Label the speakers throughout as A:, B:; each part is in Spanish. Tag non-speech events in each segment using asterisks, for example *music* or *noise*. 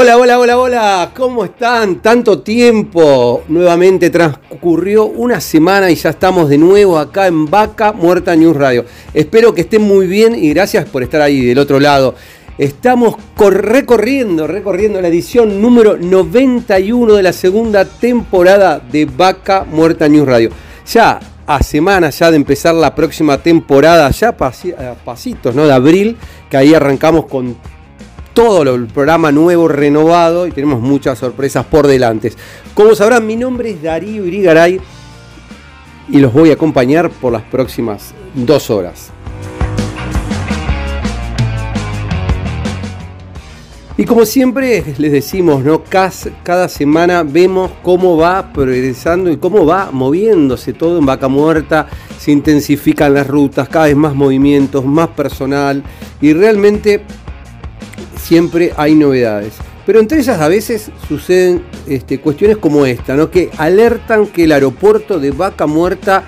A: Hola, hola, hola, hola, ¿cómo están? Tanto tiempo. Nuevamente transcurrió una semana y ya estamos de nuevo acá en Vaca Muerta News Radio. Espero que estén muy bien y gracias por estar ahí del otro lado. Estamos recorriendo, recorriendo la edición número 91 de la segunda temporada de Vaca Muerta News Radio. Ya a semanas ya de empezar la próxima temporada, ya pasitos, ¿no? De abril, que ahí arrancamos con todo el programa nuevo, renovado y tenemos muchas sorpresas por delante. Como sabrán, mi nombre es Darío Irigaray y los voy a acompañar por las próximas dos horas. Y como siempre les decimos, ¿no? cada, semana vemos cómo va progresando y cómo va moviéndose todo en vaca muerta, se intensifican las rutas, cada vez más movimientos, más personal y realmente siempre hay novedades. Pero entre ellas a veces suceden este, cuestiones como esta, ¿no? que alertan que el aeropuerto de Vaca Muerta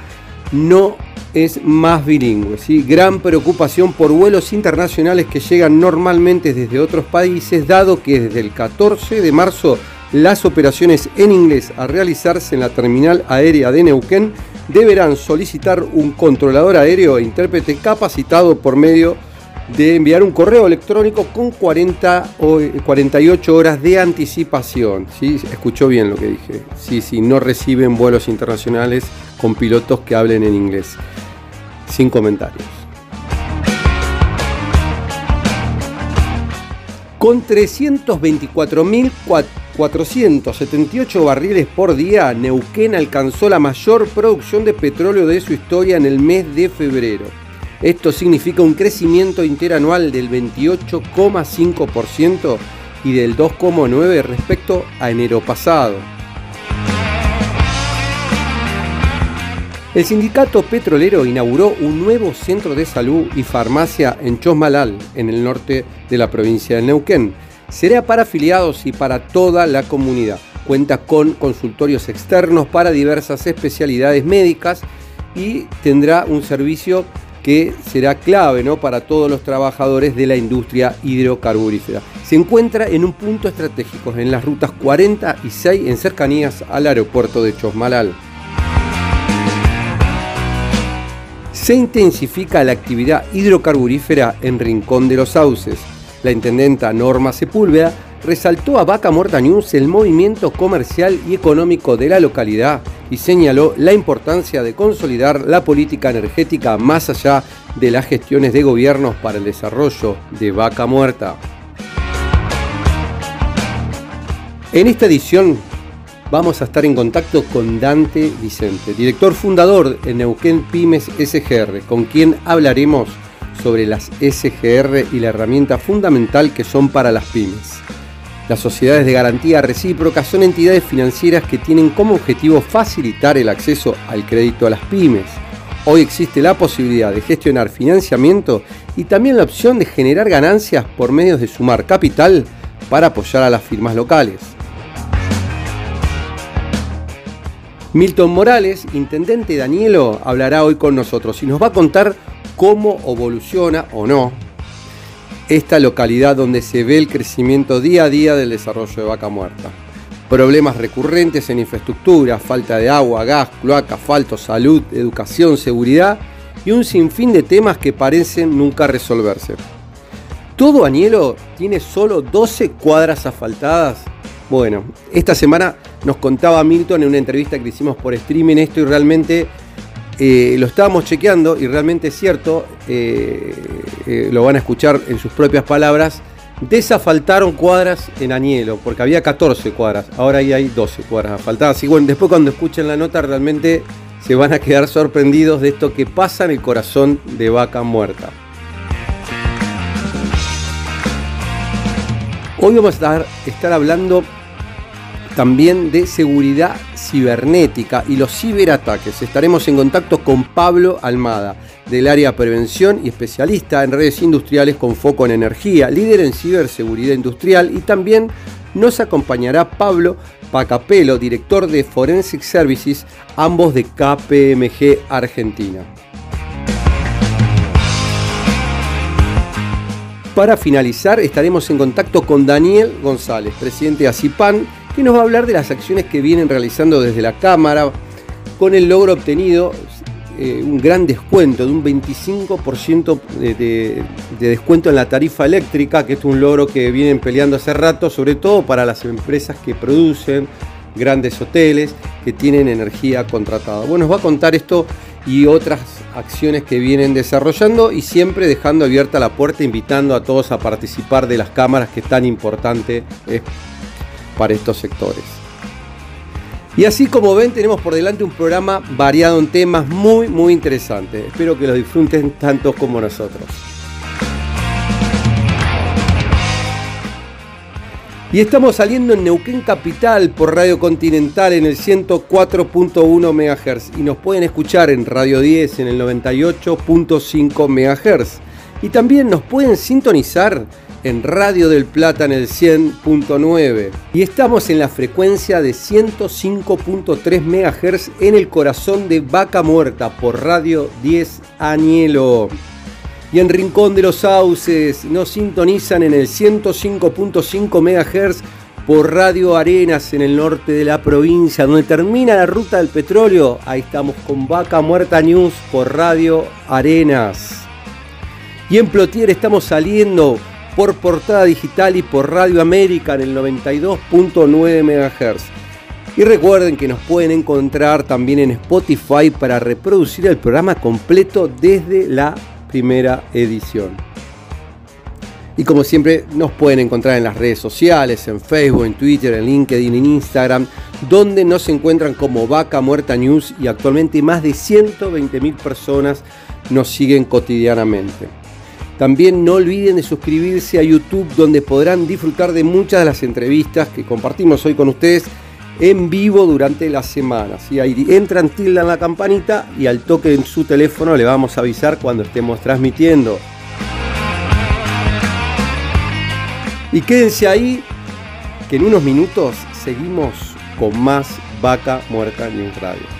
A: no es más bilingüe. Gran preocupación por vuelos internacionales que llegan normalmente desde otros países, dado que desde el 14 de marzo las operaciones en inglés a realizarse en la terminal aérea de Neuquén deberán solicitar un controlador aéreo e intérprete capacitado por medio de de enviar un correo electrónico con 40 o 48 horas de anticipación. ¿sí? Escuchó bien lo que dije. Sí, sí, no reciben vuelos internacionales con pilotos que hablen en inglés. Sin comentarios. Con 324.478 barriles por día, Neuquén alcanzó la mayor producción de petróleo de su historia en el mes de febrero. Esto significa un crecimiento interanual del 28,5% y del 2,9% respecto a enero pasado. El sindicato petrolero inauguró un nuevo centro de salud y farmacia en Chosmalal, en el norte de la provincia de Neuquén. Será para afiliados y para toda la comunidad. Cuenta con consultorios externos para diversas especialidades médicas y tendrá un servicio que será clave ¿no? para todos los trabajadores de la industria hidrocarburífera. Se encuentra en un punto estratégico, en las rutas 46 en cercanías al aeropuerto de Chosmalal. Se intensifica la actividad hidrocarburífera en Rincón de los Sauces. La intendenta Norma Sepúlveda resaltó a Vaca Muerta News el movimiento comercial y económico de la localidad y señaló la importancia de consolidar la política energética más allá de las gestiones de gobiernos para el desarrollo de Vaca Muerta. En esta edición vamos a estar en contacto con Dante Vicente, director fundador de Neuquén Pymes SGR, con quien hablaremos sobre las SGR y la herramienta fundamental que son para las pymes. Las sociedades de garantía recíproca son entidades financieras que tienen como objetivo facilitar el acceso al crédito a las pymes. Hoy existe la posibilidad de gestionar financiamiento y también la opción de generar ganancias por medios de sumar capital para apoyar a las firmas locales. Milton Morales, intendente Danielo, hablará hoy con nosotros y nos va a contar cómo evoluciona o no esta localidad donde se ve el crecimiento día a día del desarrollo de vaca muerta. Problemas recurrentes en infraestructura, falta de agua, gas, cloaca, asfalto, salud, educación, seguridad y un sinfín de temas que parecen nunca resolverse. Todo Añelo tiene solo 12 cuadras asfaltadas. Bueno, esta semana nos contaba Milton en una entrevista que hicimos por streaming esto y realmente eh, lo estábamos chequeando y realmente es cierto, eh, eh, lo van a escuchar en sus propias palabras, desafaltaron cuadras en Añelo, porque había 14 cuadras, ahora ahí hay 12 cuadras asfaltadas. Y bueno, después cuando escuchen la nota realmente se van a quedar sorprendidos de esto que pasa en el corazón de vaca muerta. Hoy vamos a estar, hablando también de seguridad cibernética y los ciberataques. Estaremos en contacto con Pablo Almada, del área prevención y especialista en redes industriales con foco en energía, líder en ciberseguridad industrial y también nos acompañará Pablo Pacapelo, director de Forensic Services, ambos de KPMG Argentina. Para finalizar, estaremos en contacto con Daniel González, presidente de ACIPAN, que nos va a hablar de las acciones que vienen realizando desde la Cámara con el logro obtenido eh, un gran descuento de un 25% de, descuento en la tarifa eléctrica, que es un logro que vienen peleando hace rato, sobre todo para las empresas que producen grandes hoteles, que tienen energía contratada. Bueno, nos va a contar esto y otras acciones que vienen desarrollando y siempre dejando abierta la puerta, invitando a todos a participar de las cámaras que es tan importante es para estos sectores. Y así como ven, tenemos por delante un programa variado en temas muy, muy interesantes. Espero que lo disfruten tanto como nosotros. Y estamos saliendo en Neuquén Capital por Radio Continental en el 104.1 MHz y nos pueden escuchar en Radio 10 en el 98.5 MHz. Y también nos pueden sintonizar en Radio del Plata en el 100.9 y estamos en la frecuencia de 105.3 MHz en el corazón de Vaca Muerta por Radio 10 Añelo. Y en Rincón de los Sauces nos sintonizan en el 105.5 MHz por Radio Arenas en el norte de la provincia, donde termina la ruta del petróleo. Ahí estamos con Vaca Muerta News por Radio Arenas. Y en Plotier estamos saliendo por Portada Digital y por Radio América en el 92.9 MHz. Y recuerden que nos pueden encontrar también en Spotify para reproducir el programa completo desde la primera edición. Y como siempre nos pueden encontrar en las redes sociales, en Facebook, en Twitter, en LinkedIn, en Instagram, donde nos encuentran como Vaca Muerta News y actualmente más de 120.000 personas nos siguen cotidianamente. También no olviden de suscribirse a YouTube donde podrán disfrutar de muchas de las entrevistas que compartimos hoy con ustedes en vivo durante la semana. Si Ahí entran, tildan la campanita y al toque en su teléfono le vamos a avisar cuando estemos transmitiendo. Y quédense ahí que en unos minutos seguimos con más Vaca Muerta News Radio.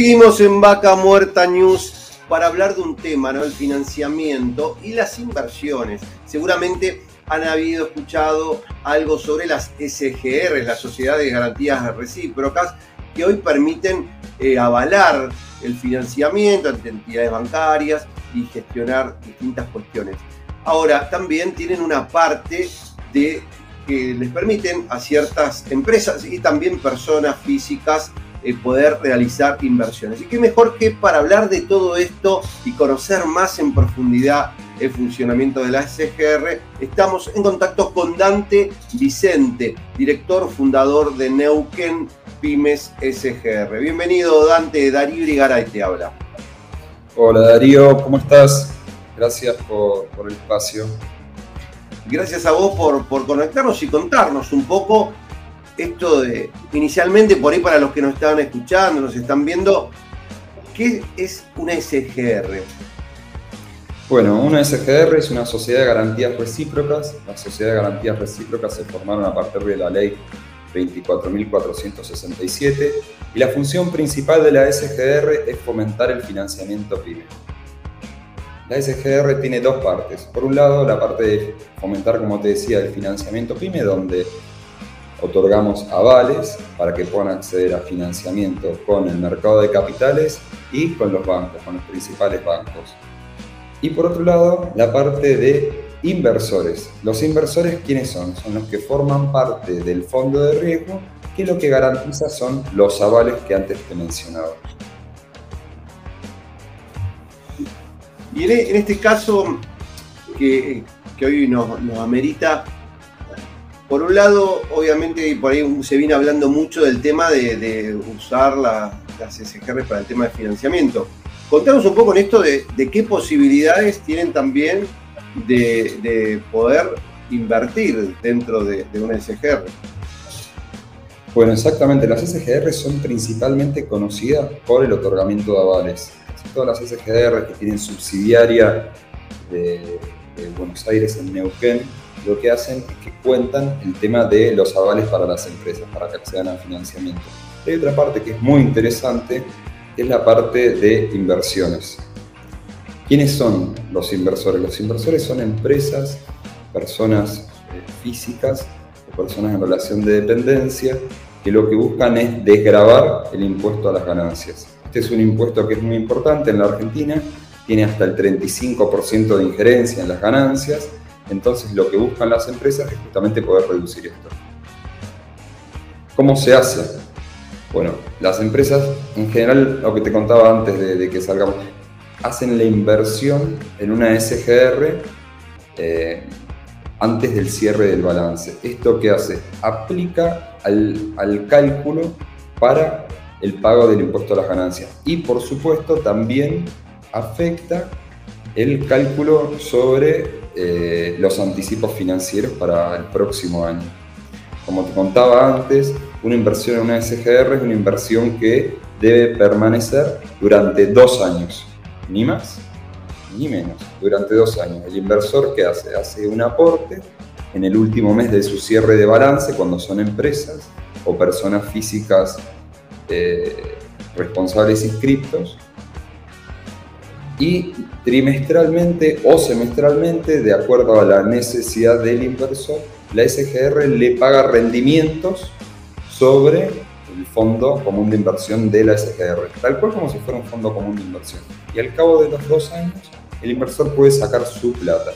A: Seguimos en Vaca Muerta News para hablar de un tema, ¿no? El financiamiento y las inversiones. Seguramente han habido escuchado algo sobre las SGR, las Sociedades de Garantías Recíprocas, que hoy permiten eh, avalar el financiamiento ante entidades bancarias y gestionar distintas cuestiones. Ahora, también tienen una parte de que les permiten a ciertas empresas y también personas físicas eh, poder realizar inversiones. Y qué mejor que para hablar de todo esto y conocer más en profundidad el funcionamiento de la SGR, estamos en contacto con Dante Vicente, director fundador de Neuquén Pymes SGR. Bienvenido Dante, Darío Brigaray te habla.
B: Hola Darío, ¿cómo estás? Gracias por, el espacio.
A: Gracias a vos por, por conectarnos y contarnos un poco esto de, inicialmente por ahí para los que nos estaban escuchando, nos están viendo, ¿qué es una SGR?
B: Bueno, una SGR es una sociedad de garantías recíprocas. Las sociedades de garantías recíprocas se formaron a partir de la ley 24.467 y la función principal de la SGR es fomentar el financiamiento PYME. La SGR tiene dos partes. Por un lado, la parte de fomentar, como te decía, el financiamiento PYME, donde otorgamos avales para que puedan acceder a financiamiento con el mercado de capitales y con los bancos, con los principales bancos. Y por otro lado, la parte de inversores. Los inversores, ¿quiénes son? Son los que forman parte del fondo de riesgo, que lo que garantiza son los avales que antes te mencionaba.
C: Y en, este caso, que, hoy nos, amerita, por un lado, obviamente, por ahí se viene hablando mucho del tema de, usar las SGR para el tema de financiamiento. Contanos un poco en esto de, qué posibilidades tienen también de, poder invertir dentro de, una SGR.
B: Bueno, exactamente. Las SGR son principalmente conocidas por el otorgamiento de avales. Todas las SGR que tienen subsidiaria de, Buenos Aires en Neuquén, lo que hacen es que cuentan el tema de los avales para las empresas, para que accedan al financiamiento. Hay otra parte que es muy interesante, es la parte de inversiones. ¿Quiénes son los inversores? Los inversores son empresas, personas eh, físicas o personas en relación de dependencia que lo que buscan es desgravar el impuesto a las ganancias. Este es un impuesto que es muy importante en la Argentina, tiene hasta el 35% de injerencia en las ganancias, entonces lo que buscan las empresas es justamente poder reducir esto. ¿Cómo se hace? Bueno, las empresas, en general, lo que te contaba antes de, que salgamos, hacen la inversión en una SGR eh, antes del cierre del balance. ¿Esto qué hace? Aplica al, al, cálculo para el pago del impuesto a las ganancias. Y por supuesto también afecta el cálculo sobre eh, los anticipos financieros para el próximo año. Como te contaba antes, una inversión en una SGR es una inversión que debe permanecer durante dos años, ni más ni menos, durante dos años. El inversor que hace, hace un aporte en el último mes de su cierre de balance cuando son empresas o personas físicas eh, responsables inscriptos y trimestralmente o semestralmente, de acuerdo a la necesidad del inversor, la SGR le paga rendimientos sobre el fondo común de inversión de la SGR, tal cual como si fuera un fondo común de inversión. Y al cabo de los dos años, el inversor puede sacar su plata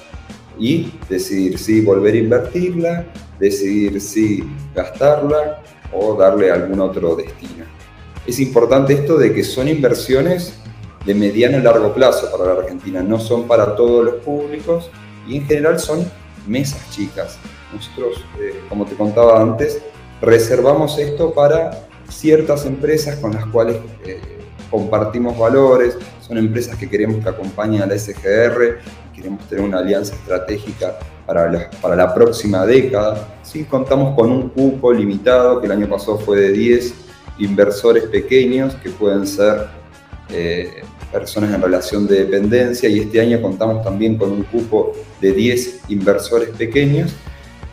B: y decidir si volver a invertirla, decidir si gastarla o darle algún otro destino. Es importante esto de que son inversiones de mediano y largo plazo para la Argentina, no son para todos los públicos y en general son mesas chicas. Nosotros, eh, como te contaba antes, reservamos esto para ciertas empresas con las cuales eh, compartimos valores, son empresas que queremos que acompañen a la SGR, queremos tener una alianza estratégica para la, para la próxima década. Sí, contamos con un cupo limitado, que el año pasado fue de 10 inversores pequeños, que pueden ser eh, personas en relación de dependencia, y este año contamos también con un cupo de 10 inversores pequeños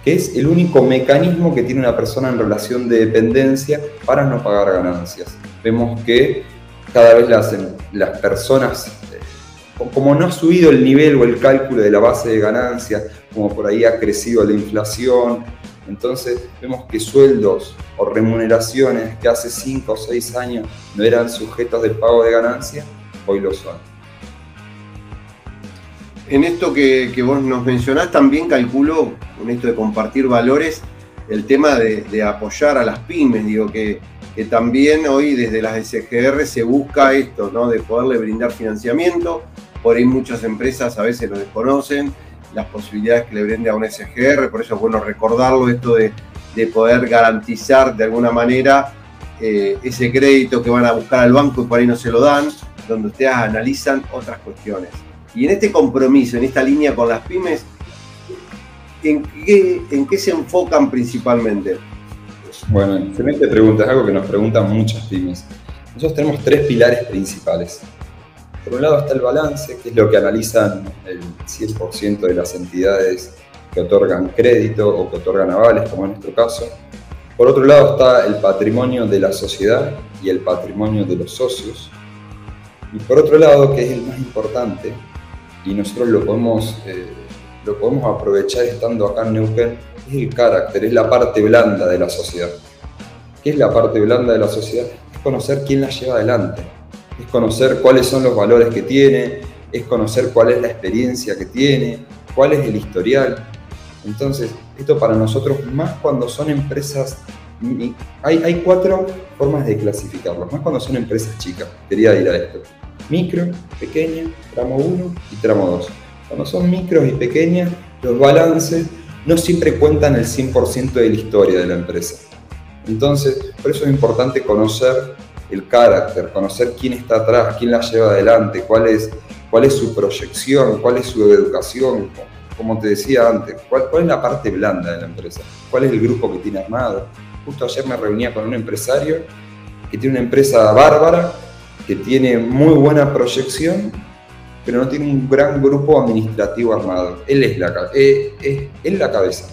B: que es el único mecanismo que tiene una persona en relación de dependencia para no pagar ganancias. Vemos que cada vez las, las personas, eh, como no ha subido el nivel o el cálculo de la base de ganancias, como por ahí ha crecido la inflación, entonces vemos que sueldos o remuneraciones que hace 5 o 6 años no eran sujetos del pago de ganancias, hoy lo son.
C: En esto que, vos nos mencionás, también calculo, con esto de compartir valores, el tema de, apoyar a las pymes, digo que, también hoy desde las SGR se busca esto, ¿no? De poderle brindar financiamiento, por ahí muchas empresas a veces lo desconocen, las posibilidades que le brinde a una SGR, por eso es bueno recordarlo, esto de, poder garantizar de alguna manera eh, ese crédito que van a buscar al banco y por ahí no se lo dan, donde ustedes analizan otras cuestiones. Y en este compromiso, en esta línea con las pymes, ¿en qué, se enfocan principalmente?
B: Bueno, excelente pregunta, es algo que nos preguntan muchas pymes. Nosotros tenemos tres pilares principales. Por un lado está el balance, que es lo que analizan el 100% de las entidades que otorgan crédito o que otorgan avales, como en nuestro caso. Por otro lado está el patrimonio de la sociedad y el patrimonio de los socios. Y por otro lado, que es el más importante, y nosotros lo podemos, eh, lo podemos aprovechar estando acá en Neuquén, es el carácter, es la parte blanda de la sociedad. ¿Qué es la parte blanda de la sociedad? Es conocer quién la lleva adelante, es conocer cuáles son los valores que tiene, es conocer cuál es la experiencia que tiene, cuál es el historial. Entonces, esto para nosotros, más cuando son empresas, hay, cuatro formas de clasificarlo, más cuando son empresas chicas, quería ir a esto. Micro, pequeña, tramo 1 y tramo 2. Cuando son micros y pequeñas, los balances no siempre cuentan el 100% de la historia de la empresa. Entonces, por eso es importante conocer el carácter, conocer quién está atrás, quién la lleva adelante, cuál es, cuál es su proyección, cuál es su educación, como te decía antes, cuál es la parte blanda de la empresa, cuál es el grupo que tiene armado. Justo ayer me reunía con un empresario que tiene una empresa bárbara, que tiene muy buena proyección, pero no tiene un gran grupo administrativo armado. Él es la, eh, es, es la cabeza.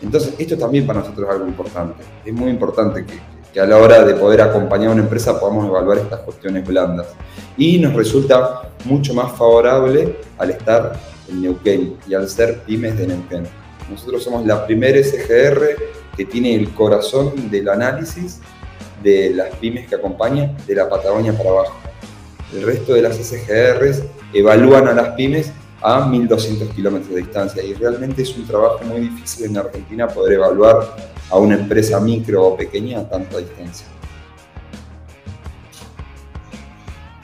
B: Entonces, esto también para nosotros es algo importante. Es muy importante que, que, a la hora de poder acompañar a una empresa podamos evaluar estas cuestiones blandas. Y nos resulta mucho más favorable al estar en Neuquén y al ser pymes de Neuquén. Nosotros somos la primera SGR que tiene el corazón del análisis de las pymes que acompañan de la Patagonia para abajo. El resto de las SGRs evalúan a las pymes a 1200 kilómetros de distancia y realmente es un trabajo muy difícil en Argentina poder evaluar a una empresa micro o pequeña a tanta distancia.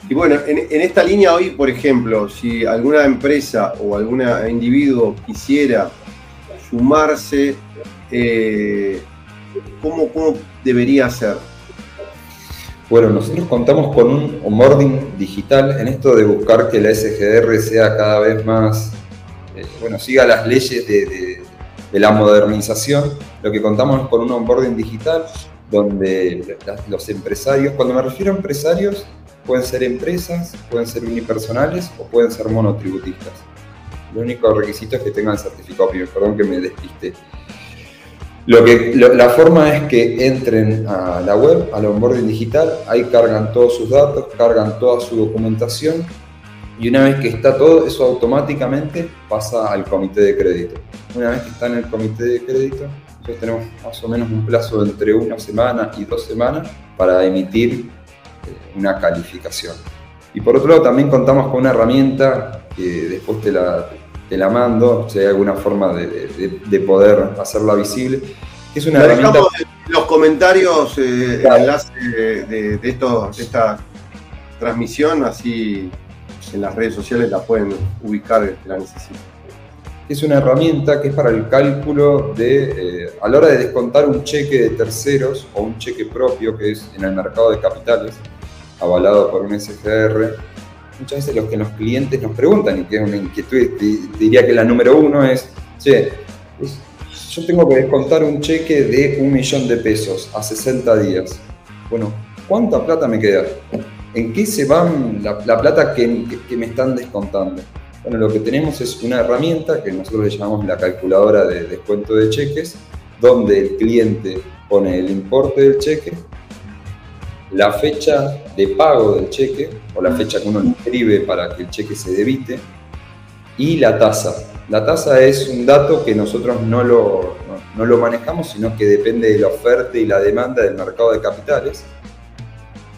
A: Y bueno, en, en, esta línea hoy, por ejemplo, si alguna empresa o algún individuo quisiera sumarse, eh, ¿cómo, ¿cómo debería hacer?
B: Bueno, nosotros contamos con un onboarding digital en esto de buscar que la SGR sea cada vez más, eh, bueno, siga las leyes de, de, de, la modernización. Lo que contamos es con un onboarding digital donde los empresarios, cuando me refiero a empresarios, pueden ser empresas, pueden ser unipersonales o pueden ser monotributistas. Lo único requisito es que tengan certificado perdón que me despiste. Lo que, la forma es que entren a la web, al onboarding digital, ahí cargan todos sus datos, cargan toda su documentación y una vez que está todo, eso automáticamente pasa al comité de crédito. Una vez que está en el comité de crédito, nosotros tenemos más o menos un plazo entre una semana y dos semanas para emitir eh, una calificación. Y por otro lado, también contamos con una herramienta que después te la, te la mando, si hay alguna forma de, de, de poder hacerla visible.
A: Es una herramienta... en los comentarios eh, claro. el enlace de, de, esto, de esta transmisión, así en las redes sociales la pueden ubicar que la necesiten.
B: Es una herramienta que es para el cálculo de, eh, a la hora de descontar un cheque de terceros o un cheque propio que es en el mercado de capitales, avalado por un SGR, muchas veces lo que los clientes nos preguntan, y que es una inquietud, diría que la número uno es, che, yo tengo que descontar un cheque de un millón de pesos a 60 días. Bueno, ¿cuánta plata me queda? ¿En qué se la, la plata que, que, que, me están descontando? Bueno, lo que tenemos es una herramienta que nosotros le llamamos la calculadora de descuento de cheques, donde el cliente pone el importe del cheque, la fecha de pago del cheque o la fecha que uno inscribe para que el cheque se debite y la tasa. La tasa es un dato que nosotros no lo, no, no lo manejamos, sino que depende de la oferta y la demanda del mercado de capitales.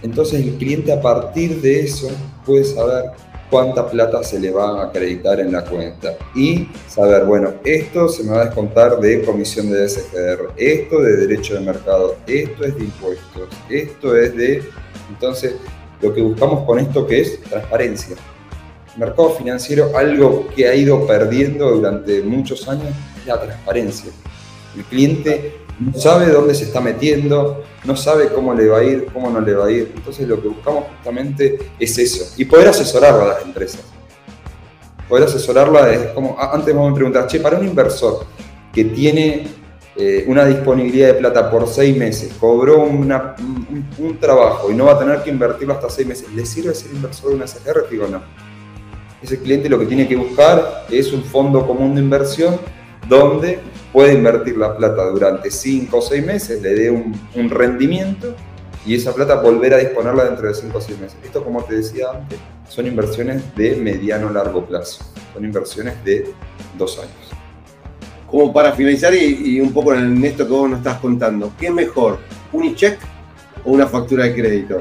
B: Entonces el cliente a partir de eso puede saber cuánta plata se le va a acreditar en la cuenta y saber, bueno, esto se me va a descontar de comisión de SGR, esto de derecho de mercado, esto es de impuestos, esto es de... Entonces, lo que buscamos con esto que es transparencia. Mercado financiero, algo que ha ido perdiendo durante muchos años, es la transparencia. El cliente no sabe dónde se está metiendo, no sabe cómo le va a ir, cómo no le va a ir. Entonces lo que buscamos justamente es eso. Y poder asesorarlo a las empresas. Poder asesorarla es como, antes vamos a preguntar, che, para un inversor que tiene eh, una disponibilidad de plata por seis meses, cobró un, trabajo y no va a tener que invertirlo hasta seis meses, ¿le sirve ser inversor de una SGR? Digo, no. Ese cliente lo que tiene que buscar es un fondo común de inversión donde puede invertir la plata durante cinco o seis meses, le dé un, un rendimiento y esa plata volver a disponerla dentro de 5 o 6 meses. Esto, como te decía antes, son inversiones de mediano largo plazo, son inversiones de dos años.
C: Como para finalizar y, un poco en esto que vos nos estás contando, ¿qué es mejor, un e-check o una factura de crédito?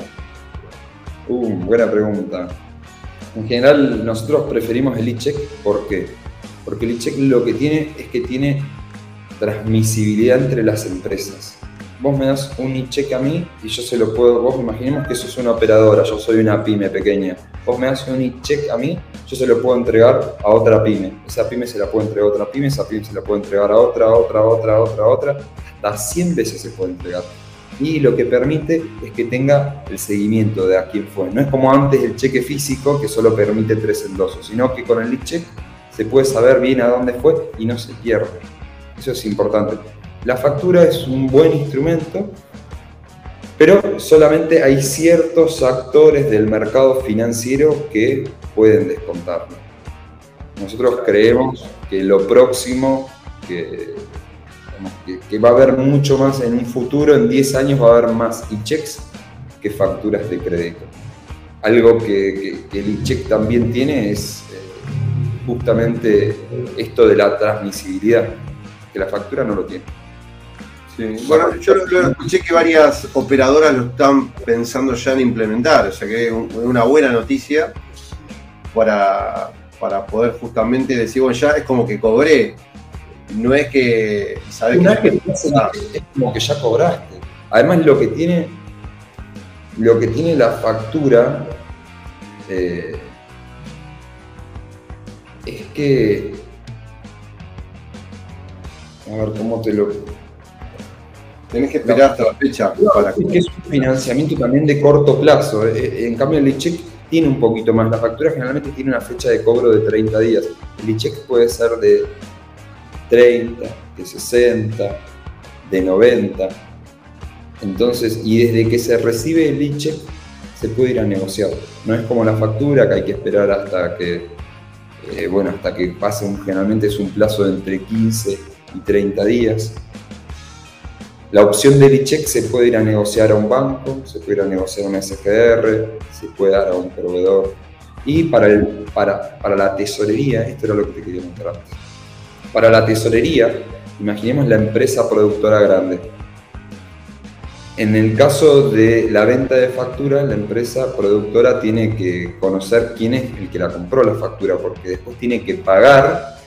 B: Uh, buena pregunta. En general, nosotros preferimos el e-check. ¿Por qué? Porque el e-check lo que tiene es que tiene transmisibilidad entre las empresas vos me das un e-check a mí y yo se lo puedo, vos imaginemos que eso es una operadora, yo soy una pyme pequeña, vos me das un e-check a mí, yo se lo puedo entregar a otra pyme, esa pyme se la puede entregar a otra pyme, esa pyme se la puede entregar a otra, otra, otra, otra, otra, hasta 100 veces se puede entregar. Y lo que permite es que tenga el seguimiento de a quién fue. No es como antes el cheque físico que solo permite tres endosos, sino que con el e-check se puede saber bien a dónde fue y no se pierde. Eso es importante. La factura es un buen instrumento, pero solamente hay ciertos actores del mercado financiero que pueden descontarlo. Nosotros creemos que lo próximo, que, va a haber mucho más en un futuro, en 10 años va a haber más e-checks que facturas de crédito. Algo que, el e-check también tiene es eh, justamente esto de la transmisibilidad, que la factura no lo tiene.
C: Bueno, yo lo, escuché que varias operadoras lo están pensando ya en implementar, o sea que es una buena noticia para, para poder justamente decir, bueno, ya es como que cobré. No es que
B: sabes que, es como que ya cobraste. Además lo que tiene lo que tiene la factura eh, que a ver cómo te lo
C: Tenés que esperar hasta la fecha.
B: para que... Es un financiamiento también de corto plazo. Eh, eh, en cambio, el e-check tiene un poquito más. La factura generalmente tiene una fecha de cobro de 30 días. El e-check puede ser de 30, de 60, de 90. Entonces, y desde que se recibe el e-check, se puede ir a negociar. No es como la factura que hay que esperar hasta que, eh, bueno, hasta que pase un, generalmente es un plazo de entre 15 y 30 días. La opción del e-check se puede ir a negociar a un banco, se puede ir a negociar a una SGR, se puede dar a un proveedor. Y para, el, para, para la tesorería, esto era lo que te quería mostrar. Para la tesorería, imaginemos la empresa productora grande. En el caso de la venta de factura, la empresa productora tiene que conocer quién es el que la compró la factura, porque después tiene que pagar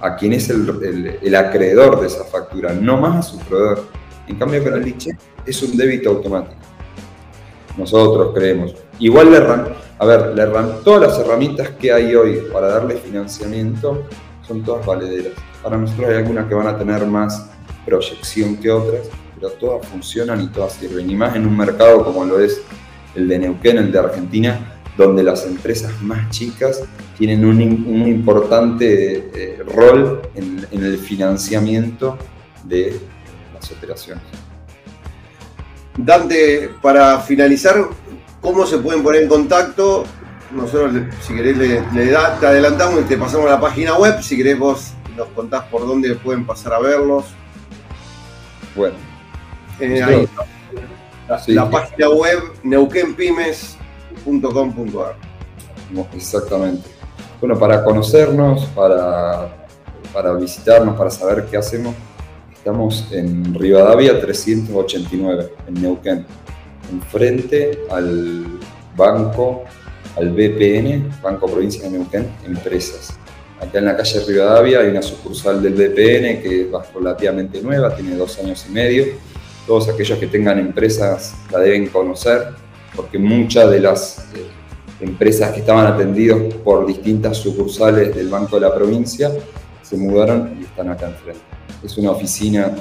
B: a quién es el, acreedor de esa factura, no más a su proveedor. En cambio, con el liche es un débito automático. Nosotros creemos. Igual le a ver, le todas las herramientas que hay hoy para darle financiamiento son todas valederas. Para nosotros hay algunas que van a tener más proyección que otras, pero todas funcionan y todas sirven. Y más en un mercado como lo es el de Neuquén, el de Argentina, donde las empresas más chicas tienen un, importante eh, rol en, en el financiamiento de operaciones.
C: Dante, para finalizar, ¿cómo se pueden poner en contacto? Nosotros, si querés, le, te adelantamos y te pasamos a la página web. Si querés, vos nos contás por dónde pueden pasar a verlos.
B: Bueno,
C: eh, la, página web neuquenpymes.com.ar.
B: Exactamente. Bueno, para conocernos, para, para visitarnos, para saber qué hacemos, Estamos en Rivadavia 389, en Neuquén, enfrente al banco, al BPN, Banco Provincia de Neuquén, Empresas. Acá en la calle Rivadavia hay una sucursal del BPN que es relativamente nueva, tiene dos años y medio. Todos aquellos que tengan empresas la deben conocer, porque muchas de las eh, empresas que estaban atendidos por distintas sucursales del Banco de la Provincia se mudaron y están acá enfrente. Es una oficina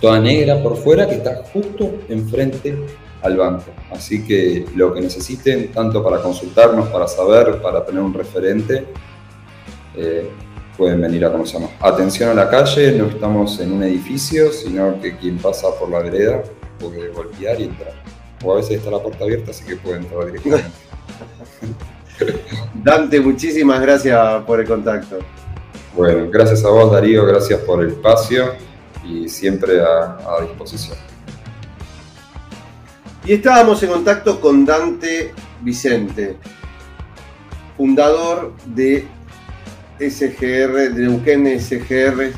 B: toda negra por fuera que está justo enfrente al banco. Así que lo que necesiten, tanto para consultarnos, para saber, para tener un referente, eh, pueden venir a conocernos. Atención a la calle, no estamos en un edificio, sino que quien pasa por la vereda puede golpear y entrar. O a veces está la puerta abierta, así que puede entrar directamente. *laughs*
C: Dante, muchísimas gracias por el contacto.
B: Bueno, gracias a vos Darío, gracias por el espacio y siempre a, a disposición.
C: Y estábamos en contacto con Dante Vicente, fundador de SGR, de Neuquén SGR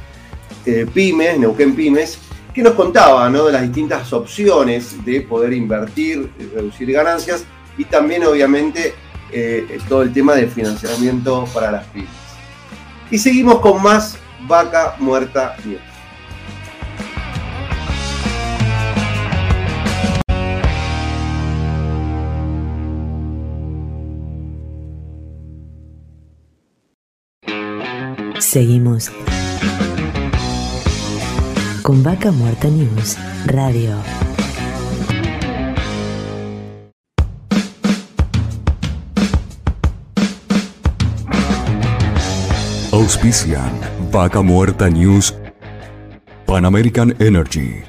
C: eh, Pymes, Neuquén Pymes, que nos contaba ¿no? de las distintas opciones de poder invertir, reducir ganancias y también obviamente eh, todo el tema de financiamiento para las pymes. Y seguimos con más Vaca Muerta News.
D: Seguimos con Vaca Muerta News Radio.
E: Auspician Vaca Muerta News, Pan American Energy,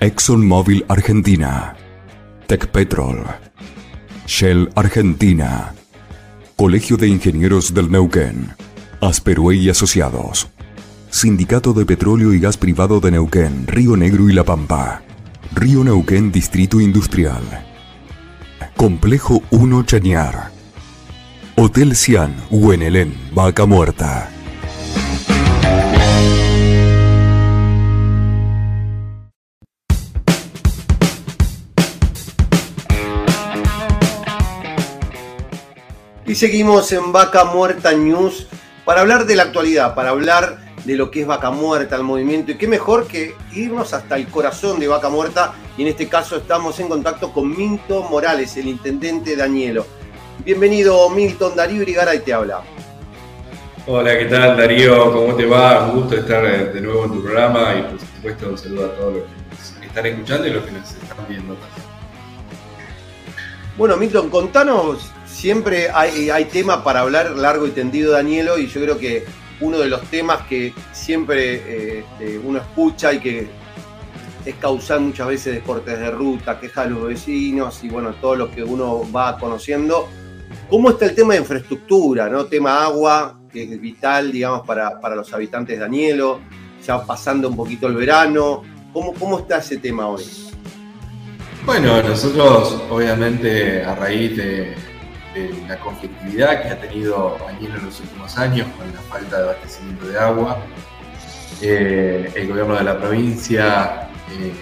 E: ExxonMobil Argentina, Tecpetrol, Shell Argentina, Colegio de Ingenieros del Neuquén, Asperue y Asociados, Sindicato de Petróleo y Gas Privado de Neuquén, Río Negro y La Pampa, Río Neuquén Distrito Industrial, Complejo 1 Chañar, Hotel Cian, Huenelén, Vaca Muerta.
C: Y seguimos en Vaca Muerta News para hablar de la actualidad, para hablar de lo que es Vaca Muerta, el movimiento. Y qué mejor que irnos hasta el corazón de Vaca Muerta. Y en este caso estamos en contacto con Milton Morales, el intendente Danielo. Bienvenido, Milton. Darío Irigaray te habla.
F: Hola, ¿qué tal Darío? ¿Cómo te va? Un gusto estar de nuevo en tu programa y por supuesto un saludo a todos los que nos están escuchando y los que nos están viendo
C: Bueno, Milton, contanos siempre hay, hay, tema para hablar largo y tendido, Danielo, y yo creo que uno de los temas que siempre eh, uno escucha y que es causar muchas veces de cortes de ruta, quejas a los vecinos y bueno, todo lo que uno va conociendo. ¿Cómo está el tema de infraestructura, no? Tema agua, que es vital, digamos, para, para los habitantes de Danielo, ya pasando un poquito el verano. ¿Cómo, ¿Cómo está ese tema hoy?
F: Bueno, nosotros obviamente a raíz de, la conflictividad que ha tenido Bañero en los últimos años con la falta de abastecimiento de agua. Eh, el gobierno de la provincia eh,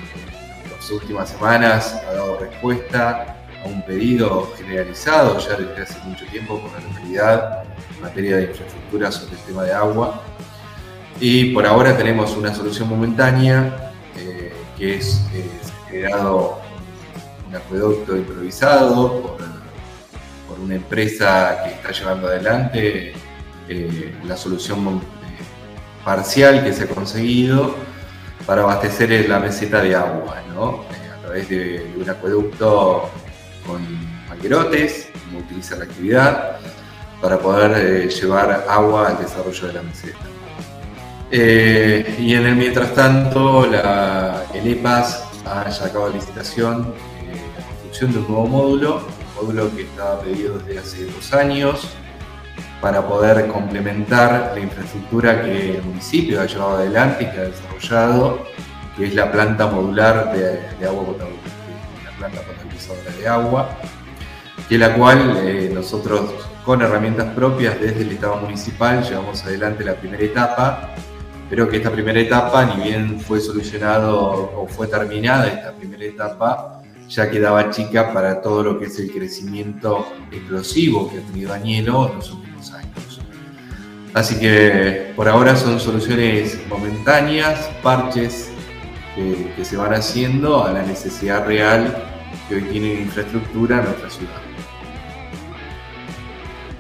F: en las últimas semanas ha dado respuesta a un pedido generalizado ya desde hace mucho tiempo por la localidad en materia de infraestructura sobre el tema de agua. Y por ahora tenemos una solución momentánea eh, que es eh, creado un acueducto improvisado una empresa que está llevando adelante eh, la solución eh, parcial que se ha conseguido para abastecer la meseta de agua. Eh, a través de, un acueducto con manguerotes, como utiliza la actividad, para poder llevar agua al desarrollo de la meseta. y en el mientras tanto, la, el EPAS ha sacado a licitación la construcción de un nuevo módulo módulo que estaba pedido desde hace dos años para poder complementar la infraestructura que el municipio ha llevado adelante y que ha desarrollado, que es la planta modular de, agua potable, la planta potabilizadora de agua, que la cual eh, nosotros con herramientas propias desde el Estado municipal llevamos adelante la primera etapa, pero que esta primera etapa, ni bien fue solucionado o fue terminada esta primera etapa, ya quedaba chica para todo lo que es el crecimiento explosivo que ha tenido Añelo en los últimos años. Así que por ahora son soluciones momentáneas, parches que, se van haciendo a la necesidad real que hoy tiene infraestructura en nuestra ciudad.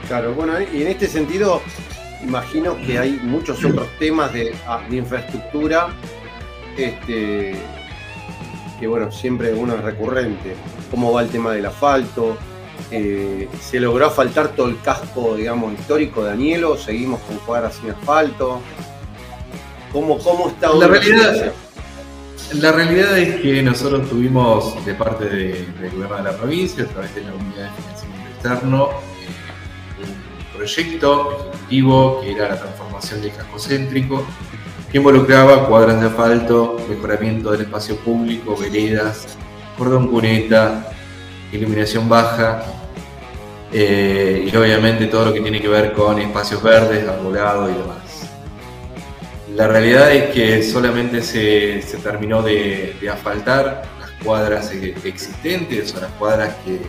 C: Claro, bueno, y en este sentido, imagino que hay muchos otros temas de, ah, de infraestructura este, que bueno, siempre uno es recurrente. ¿Cómo va el tema del asfalto? eh, ¿Se logró asfaltar todo el casco, digamos, histórico de Anielo? ¿Seguimos con cuadras sin asfalto? ¿Cómo, cómo está
F: la realidad, la realidad es que nosotros tuvimos de parte del gobierno de la provincia, a través de la unidad de financiamiento externo, eh, un proyecto ejecutivo que era la transformación del casco céntrico, que involucraba cuadras de asfalto, mejoramiento del espacio público, veredas, cordón cuneta, iluminación baja, eh, y obviamente todo lo que tiene que ver con espacios verdes, arbolado y demás. La realidad es que solamente se, terminó de, asfaltar las cuadras existentes o las cuadras que,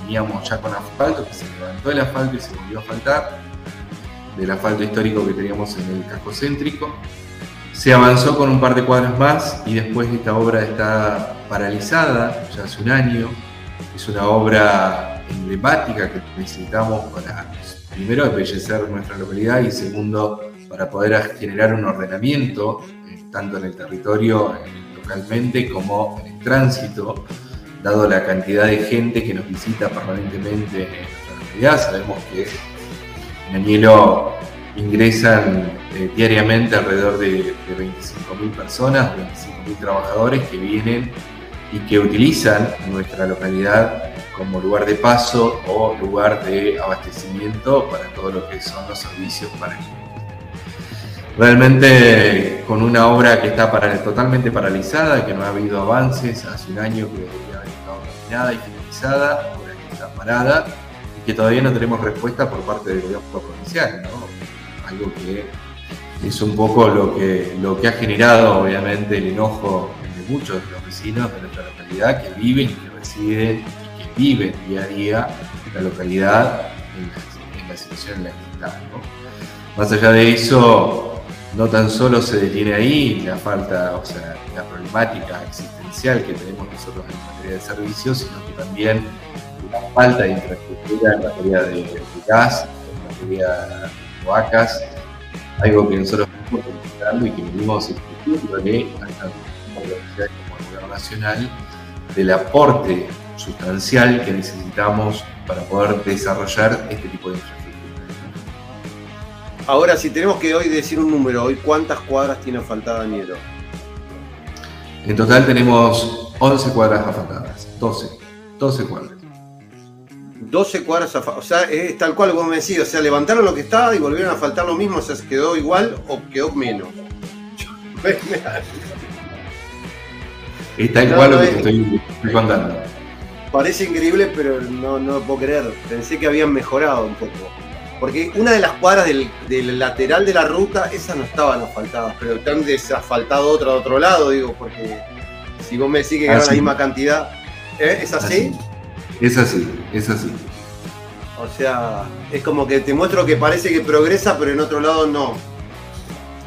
F: teníamos ya con asfalto, que se levantó el asfalto y se volvió a asfaltar, del asfalto histórico que teníamos en el casco céntrico. Se avanzó con un par de cuadras más y después esta obra está paralizada ya hace un año. Es una obra emblemática que necesitamos para, primero, embellecer nuestra localidad y segundo, para poder generar un ordenamiento, eh, tanto en el territorio localmente como en el tránsito, dado la cantidad de gente que nos visita permanentemente en nuestra localidad. Sabemos que en Añelo ingresan eh, diariamente alrededor de, de 25.000 personas, 25.000 trabajadores que vienen y que utilizan nuestra localidad como lugar de paso o lugar de abastecimiento para todo lo que son los servicios para el Realmente con una obra que está totalmente paralizada, que no ha habido avances, hace un año que debería haber estado terminada y finalizada, ahora que está parada y que todavía no tenemos respuesta por parte del gobierno provincial, algo que es un poco lo que, lo que ha generado obviamente el enojo de muchos de los vecinos de nuestra localidad que viven y que residen vive día a día la localidad en la, situación en la que está. Más allá de eso, no tan solo se detiene ahí la falta, o sea, la problemática existencial que tenemos nosotros en materia de servicios, sino que también la falta de infraestructura en materia de, gas, en materia cloacas, algo que nosotros estamos considerando y que venimos discutiéndole a tanto como el gobierno nacional del aporte sustancial que necesitamos para poder desarrollar este tipo de infraestructura.
C: Ahora, si tenemos que hoy decir un número, hoy cuántas cuadras tiene asfaltada Niero?
F: En total tenemos 11 cuadras asfaltadas, 12, 12 cuadras.
C: 12 cuadras asfaltadas, o sea, es tal cual como me decís, o sea, levantaron lo que estaba y volvieron a faltar lo mismo, o sea, quedó igual o quedó menos. *laughs*
F: es tal cual lo que estoy contando.
C: Parece increíble, pero no, no lo puedo creer. Pensé que habían mejorado un poco. Porque una de las cuadras del, lateral de la ruta, esas no estaban asfaltadas, pero están desasfaltado otra de otro lado, digo, porque si vos me decís que era la misma cantidad, ¿eh? ¿es así?
F: Es así, es así.
C: O sea, es como que te muestro que parece que progresa, pero en otro lado no.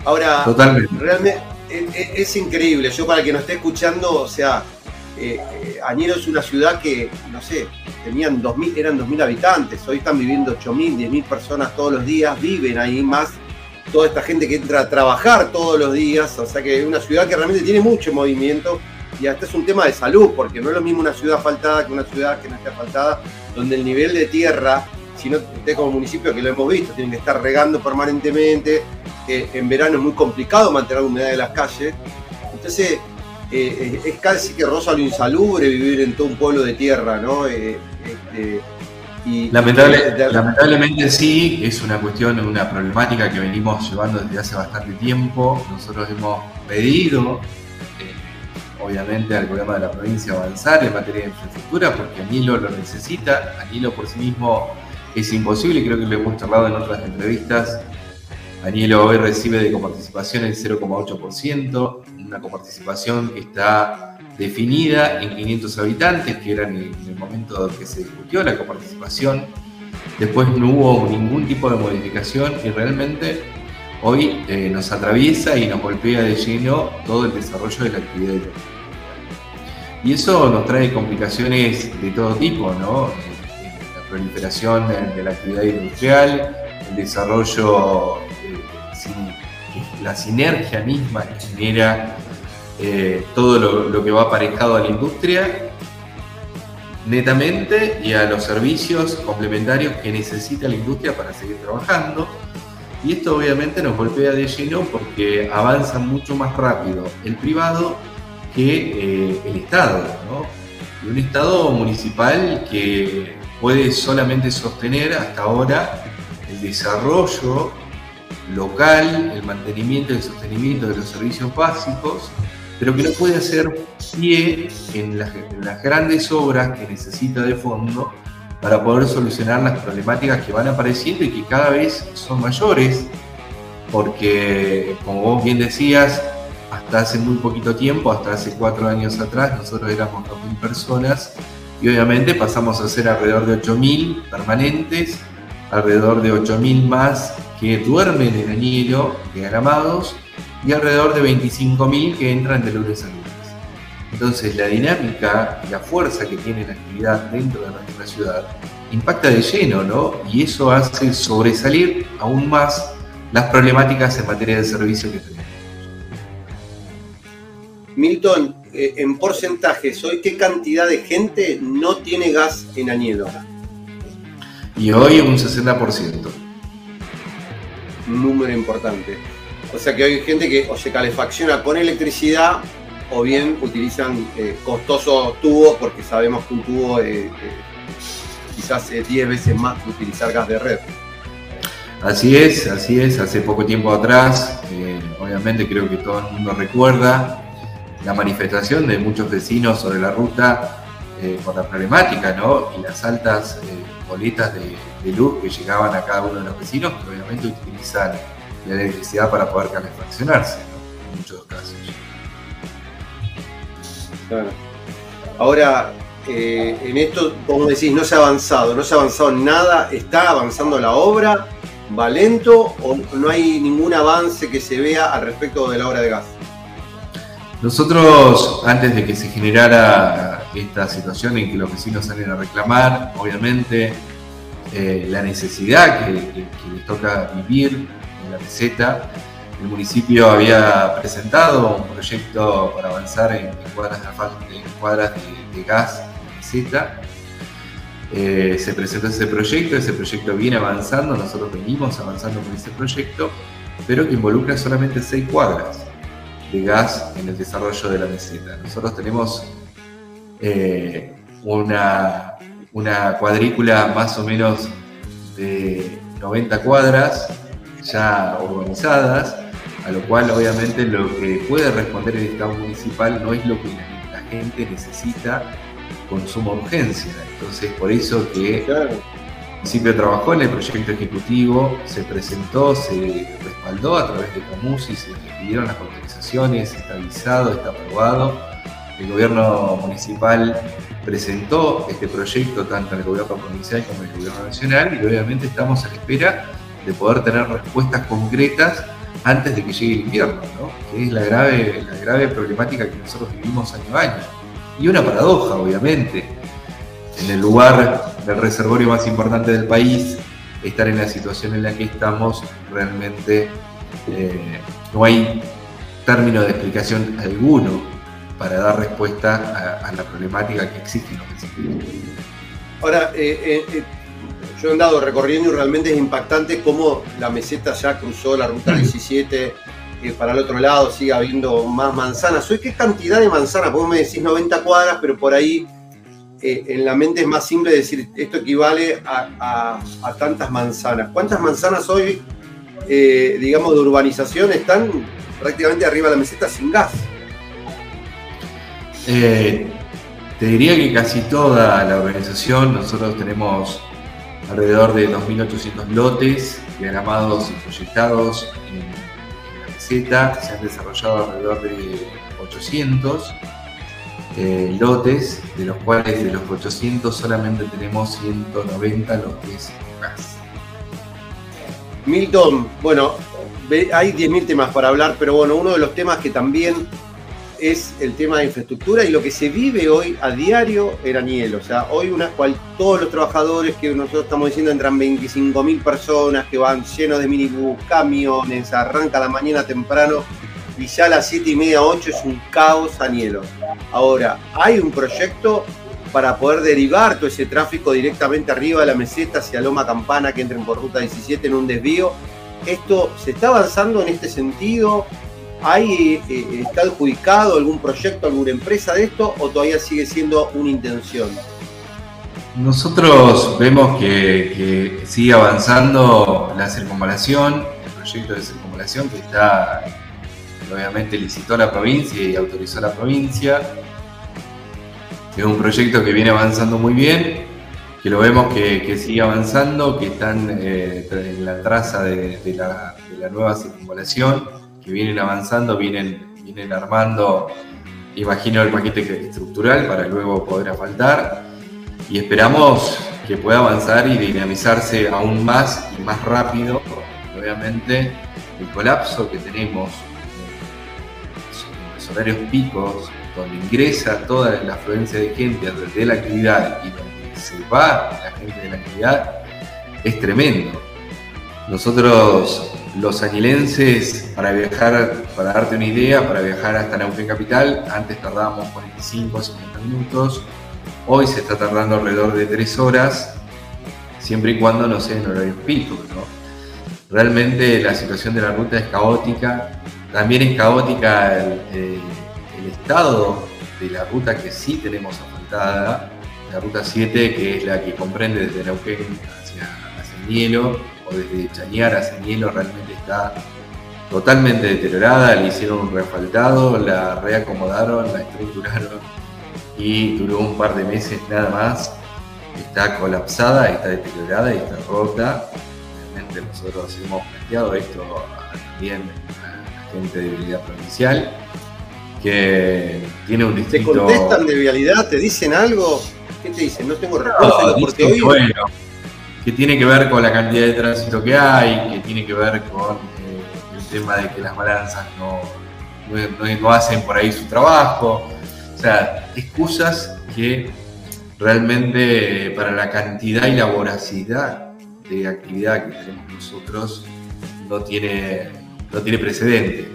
C: Ahora,
F: Totalmente.
C: realmente es, increíble. Yo para el que nos esté escuchando, o sea, eh, eh, Añero es una ciudad que, no sé, tenían 2000, eran 2.000 habitantes, hoy están viviendo 8.000, 10.000 personas todos los días, viven ahí más toda esta gente que entra a trabajar todos los días, o sea que es una ciudad que realmente tiene mucho movimiento y hasta es un tema de salud, porque no es lo mismo una ciudad asfaltada que una ciudad que no esté asfaltada, donde el nivel de tierra, si no usted como municipio que lo hemos visto, tienen que estar regando permanentemente, eh, en verano es muy complicado mantener la humedad de las calles, entonces eh, es casi que rosa lo insalubre vivir en todo un pueblo de tierra, ¿no? Eh,
F: este, y, lamentablemente sí, es una cuestión, una problemática que venimos llevando desde hace bastante tiempo. Nosotros hemos pedido, eh, obviamente, al gobierno de la provincia avanzar en materia de infraestructura, porque Anilo lo necesita. Anilo por sí mismo es imposible, creo que lo hemos charlado en otras entrevistas. Anilo hoy recibe de coparticipación el 0,8%, una coparticipación que está definida en 500 habitantes, que era en el, momento que se discutió la coparticipación. Después no hubo ningún tipo de modificación y realmente hoy eh, nos atraviesa y nos golpea de lleno todo el desarrollo de la actividad Y eso nos trae complicaciones de todo tipo, ¿no? La proliferación de la actividad industrial, el desarrollo, eh, la sinergia misma que genera eh, todo lo, que va aparejado a la industria netamente y a los servicios complementarios que necesita la industria para seguir trabajando. Y esto obviamente nos golpea de lleno porque avanza mucho más rápido el privado que eh, el Estado. Y un Estado municipal que puede solamente sostener hasta ahora el desarrollo local, el mantenimiento y el sostenimiento de los servicios básicos, pero que no puede hacer pie en las, grandes obras que necesita de fondo para poder solucionar las problemáticas que van apareciendo y que cada vez son mayores, porque como vos bien decías, hasta hace muy poquito tiempo, hasta hace cuatro años atrás, nosotros éramos 2.000 personas y obviamente pasamos a ser alrededor de 8.000 permanentes, alrededor de 8.000 más que duermen en Añelo, diagramados, y alrededor de 25.000 que entran de lunes a lunes. Entonces la dinámica y la fuerza que tiene la actividad dentro de nuestra ciudad impacta de lleno, ¿no? Y eso hace sobresalir aún más las problemáticas en materia de servicio que tenemos.
C: Milton, eh, en porcentajes, ¿hoy qué cantidad de gente no tiene gas en Añelo?
F: Y hoy un 60%.
C: Un número importante. O sea que hay gente que o se calefacciona con electricidad o bien utilizan eh, costosos tubos porque sabemos que un tubo eh, quizás es 10 veces más que utilizar gas de red.
F: Así es, así es. Hace poco tiempo atrás, obviamente creo que todo el mundo recuerda, la manifestación de muchos vecinos sobre la ruta eh, por la problemática, ¿no? Y las altas eh, boletas de, luz que llegaban a cada uno de los vecinos, que obviamente utilizan la electricidad para poder calefaccionarse, ¿no? En muchos casos.
C: Ahora, eh, en esto, como decís, no se ha avanzado, no se ha avanzado nada, está avanzando la obra, va lento o no hay ningún avance que se vea al respecto de la obra de gas.
F: Nosotros, antes de que se generara esta situación en que los vecinos salen a reclamar, obviamente eh, la necesidad que, les toca vivir en la meseta, el municipio había presentado un proyecto para avanzar en, cuadras, de, cuadras de, gas en la meseta. Eh, se presentó ese proyecto, ese proyecto viene avanzando, nosotros venimos avanzando con ese proyecto, pero que involucra solamente seis cuadras de gas en el desarrollo de la meseta. Nosotros tenemos eh, una, una cuadrícula más o menos de 90 cuadras ya urbanizadas, a lo cual obviamente lo que puede responder el Estado municipal no es lo que la, gente necesita con suma urgencia. Entonces, por eso que municipio trabajó en el proyecto ejecutivo, se presentó, se respaldó a través de Camusi, se pidieron las está avisado, está aprobado. El gobierno municipal presentó este proyecto tanto el gobierno provincial como el gobierno nacional y obviamente estamos a la espera de poder tener respuestas concretas antes de que llegue el invierno, que es la grave, la grave problemática que nosotros vivimos año a año. Y una paradoja, obviamente, en el lugar del reservorio más importante del país, estar en la situación en la que estamos, realmente eh, no hay término de explicación alguno para dar respuesta a, la problemática que existe en los
C: Ahora, eh, eh, yo he andado recorriendo y realmente es impactante cómo la meseta ya cruzó la ruta 17 para el otro lado, sigue habiendo más manzanas. ¿Qué cantidad de manzanas? Vos me decís 90 cuadras, pero por ahí eh, en la mente es más simple decir esto equivale a, tantas manzanas. ¿Cuántas manzanas hoy, eh, digamos, de urbanización están prácticamente arriba de la meseta sin gas?
F: Eh, te diría que casi toda la urbanización, nosotros tenemos alrededor de 2.800 lotes diagramados y proyectados en, la meseta, se han desarrollado alrededor de 800 eh, lotes, de los cuales de los 800 solamente tenemos 190 lotes más.
C: Milton, bueno, hay 10.000 temas para hablar, pero bueno, uno de los temas que también es el tema de infraestructura y lo que se vive hoy a diario en Aniel. O sea, hoy una cual todos los trabajadores que nosotros estamos diciendo entran 25.000 personas que van llenos de minibús, camiones, arranca la mañana temprano y ya a las 7 y media, 8 es un caos Anielo. Ahora, hay un proyecto para poder derivar todo ese tráfico directamente arriba de la meseta hacia Loma Campana que entren por ruta 17 en un desvío. ¿Esto se está avanzando en este sentido? ¿Hay, eh, ¿Está adjudicado algún proyecto, alguna empresa de esto o todavía sigue siendo una intención?
F: Nosotros vemos que, sigue avanzando la circunvalación, el proyecto de circunvalación que está, obviamente licitó la provincia y autorizó la provincia. Es un proyecto que viene avanzando muy bien, que lo vemos que, sigue avanzando, que están eh, en la traza de, la, nueva circunvalación, que vienen avanzando, vienen, vienen armando, imagino, el paquete estructural para luego poder asfaltar y esperamos que pueda avanzar y dinamizarse aún más y más rápido. Obviamente, el colapso que tenemos en los horarios picos, donde ingresa toda la afluencia de gente de la actividad y donde se va la gente de la actividad, es tremendo. Nosotros, los añilenses, para viajar, para darte una idea, para viajar hasta Neuquén Capital, antes tardábamos 45 o 50 minutos, Hoy se está tardando alrededor de tres horas, siempre y cuando no sea en horario pico. Realmente la situación de la ruta es caótica. También es caótica el, estado de la ruta que sí tenemos asfaltada, la ruta 7, que es la que comprende desde Neuquén hacia, hacia Hielo, o desde Chañar hacia Hielo, realmente está totalmente deteriorada, le hicieron un refaltado, la reacomodaron, la estructuraron y duró un par de meses nada más. Está colapsada, está deteriorada y está rota. Realmente nosotros hemos planteado esto también a la gente de vialidad provincial, que tiene un distrito...
C: ¿Te contestan de vialidad? ¿Te dicen algo? ¿Qué te dicen? No tengo respuesta. porque
F: Bueno, que tiene que ver con la cantidad de tránsito que hay, que tiene que ver con eh, el tema de que las balanzas no, no hacen por ahí su trabajo sea, excusas que realmente para la cantidad y la voracidad de actividad que tenemos nosotros no tiene, no tiene precedente.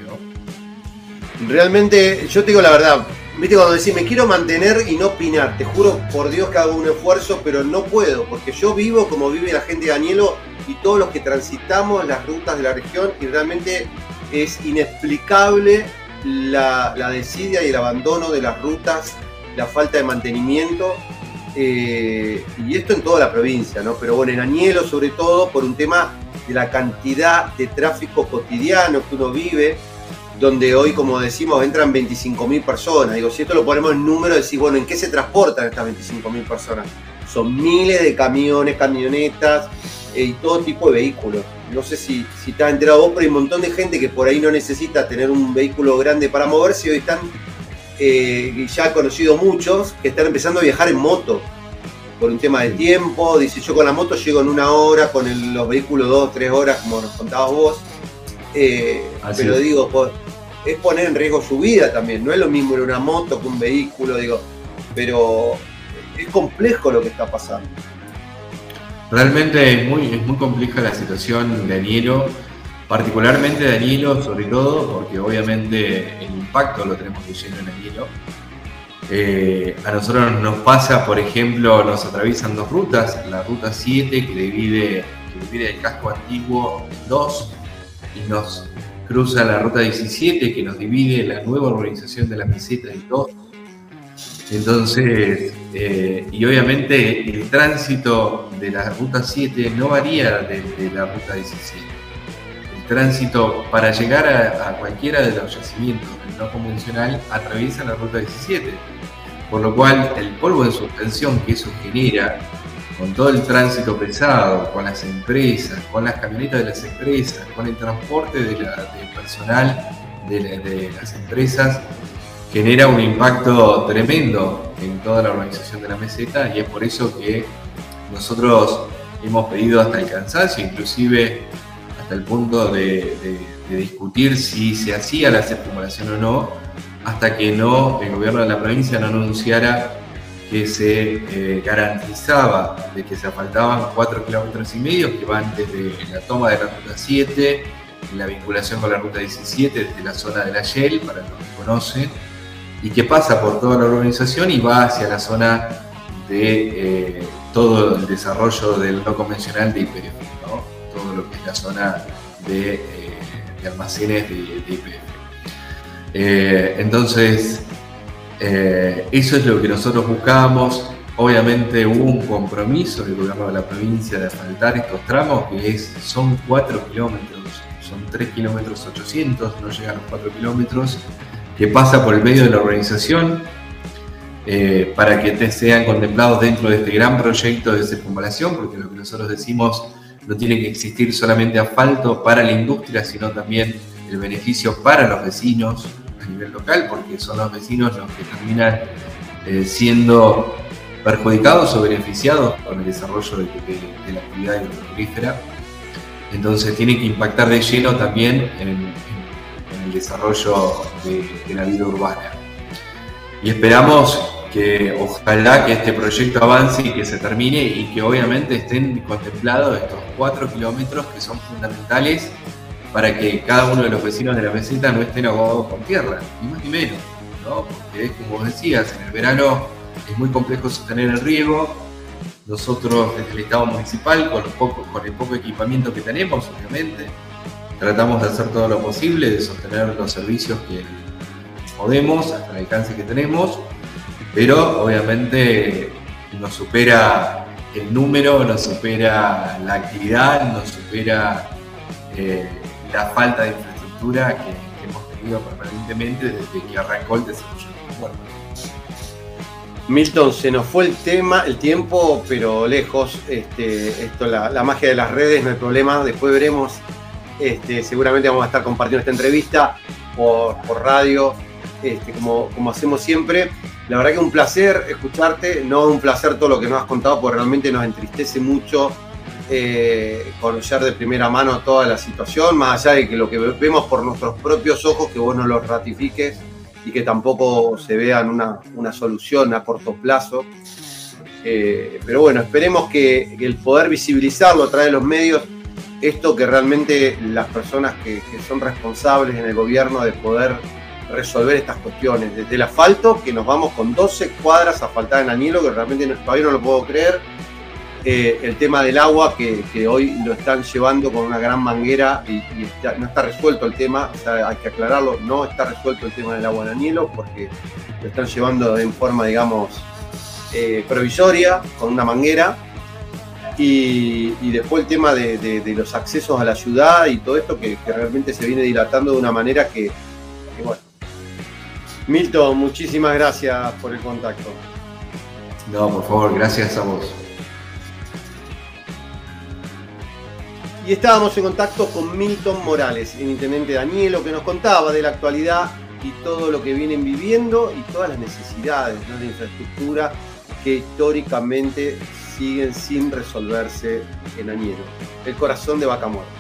C: Realmente, yo te digo la verdad, viste cuando decís me quiero mantener y no opinar, te juro por Dios que hago un esfuerzo, pero no puedo, porque yo vivo como vive la gente de Danielo y todos los que transitamos las rutas de la región y realmente es inexplicable la, desidia y el abandono de las rutas, la falta de mantenimiento, eh, y esto en toda la provincia, ¿no? Pero bueno, en Añelo sobre todo por un tema de la cantidad de tráfico cotidiano que uno vive, donde hoy, como decimos, entran 25.000 personas. Digo, si esto lo ponemos en número, decís, bueno, ¿en qué se transportan estas 25.000 personas? Son miles de camiones, camionetas eh, y todo tipo de vehículos no sé si, si te has enterado vos, pero hay un montón de gente que por ahí no necesita tener un vehículo grande para moverse y hoy están, eh, ya he conocido muchos, que están empezando a viajar en moto por un tema de tiempo. Dice, yo con la moto llego en una hora, con los vehículos dos, tres horas, como nos contabas vos. Eh, pero digo, es poner en riesgo su vida también. No es lo mismo en una moto que un vehículo, digo. Pero es complejo lo que está pasando.
F: Realmente es muy, es muy compleja la situación de Anielo, particularmente de Anielo, sobre todo porque obviamente el impacto lo tenemos que en Anielo. Eh, a nosotros nos pasa, por ejemplo, nos atraviesan dos rutas, la ruta 7 que divide, que divide el casco antiguo en dos y nos cruza la ruta 17 que nos divide la nueva urbanización de la meseta en dos entonces, eh, y obviamente el tránsito de la ruta 7 no varía de, la ruta 17. El tránsito para llegar a, cualquiera de los yacimientos del no convencional atraviesa la ruta 17. Por lo cual el polvo en suspensión que eso genera, con todo el tránsito pesado, con las empresas, con las camionetas de las empresas, con el transporte del personal de las empresas, genera un impacto tremendo en toda la organización de la meseta y es por eso que nosotros hemos pedido hasta el cansancio, inclusive hasta el punto de, discutir si se hacía la circunvalación o no, hasta que no el gobierno de la provincia no anunciara que se eh, garantizaba de que se faltaban 4 kilómetros y medio que van desde la toma de la ruta 7, la vinculación con la ruta 17 desde la zona de la Shell, para los que conocen, y que pasa por toda la urbanización y va hacia la zona de eh, todo el desarrollo del no convencional de IPF, todo lo que es la zona de, eh, almacenes de, IPF. Eh, eso es lo que nosotros buscábamos. Obviamente hubo un compromiso del gobierno de la provincia de asfaltar estos tramos, que es, son 4 kilómetros, son 3 kilómetros 800, no llegan a los 4 kilómetros, que pasa por el medio de la organización eh, para que sean contemplados dentro de este gran proyecto de circunvalación, porque lo que nosotros decimos no tiene que existir solamente asfalto para la industria, sino también el beneficio para los vecinos nivel local, porque son los vecinos los que terminan eh, siendo perjudicados o beneficiados con el desarrollo de, la actividad hidrocarburífera. Entonces tiene que impactar de lleno también en, el desarrollo de la vida urbana. Y esperamos que ojalá que este proyecto avance y que se termine y que obviamente estén contemplados estos cuatro kilómetros que son fundamentales para que cada uno de los vecinos de la meseta no estén ahogados con tierra, ni más ni menos, ¿no? Porque es como decías, en el verano es muy complejo sostener el riego. Nosotros desde el Estado municipal, con el poco equipamiento que tenemos, obviamente, tratamos de hacer todo lo posible, de sostener los servicios que podemos, hasta el alcance que tenemos, pero obviamente nos supera el número, nos supera la actividad, nos supera eh, la falta de infraestructura que, hemos tenido permanentemente desde que arrancó el desarrollo
C: Milton, se nos fue el tema, el tiempo, pero lejos. Este, esto, la, magia de las redes, no hay problema. Después veremos. Este, seguramente vamos a estar compartiendo esta entrevista por, radio, este, como, como hacemos siempre. La verdad que un placer escucharte, no un placer todo lo que nos has contado, porque realmente nos entristece mucho eh, conocer de primera mano toda la situación, más allá de que lo que vemos por nuestros propios ojos, que vos no lo ratifiques y que tampoco se vean una, una solución a corto plazo. Eh, pero bueno, esperemos que, el poder visibilizarlo a través de los medios, esto que realmente las personas que, son responsables en el gobierno de poder resolver estas cuestiones. Desde el asfalto, que nos vamos con 12 cuadras asfaltadas en Añelo, que realmente todavía no lo puedo creer. Eh, el tema del agua, que, hoy lo están llevando con una gran manguera y, no está resuelto el tema, hay que aclararlo, no está resuelto el tema del agua en Añelo porque lo están llevando en forma, digamos, eh, provisoria, con una manguera. Y, después el tema de, los accesos a la ciudad y todo esto que, realmente se viene dilatando de una manera que, que bueno, Milton, muchísimas gracias por el contacto.
F: No, por favor, gracias a vos.
C: Y estábamos en contacto con Milton Morales, el intendente Danielo, que nos contaba de la actualidad y todo lo que vienen viviendo y todas las necesidades de infraestructura que históricamente siguen sin resolverse en Añelo, el corazón de Vaca Muerta.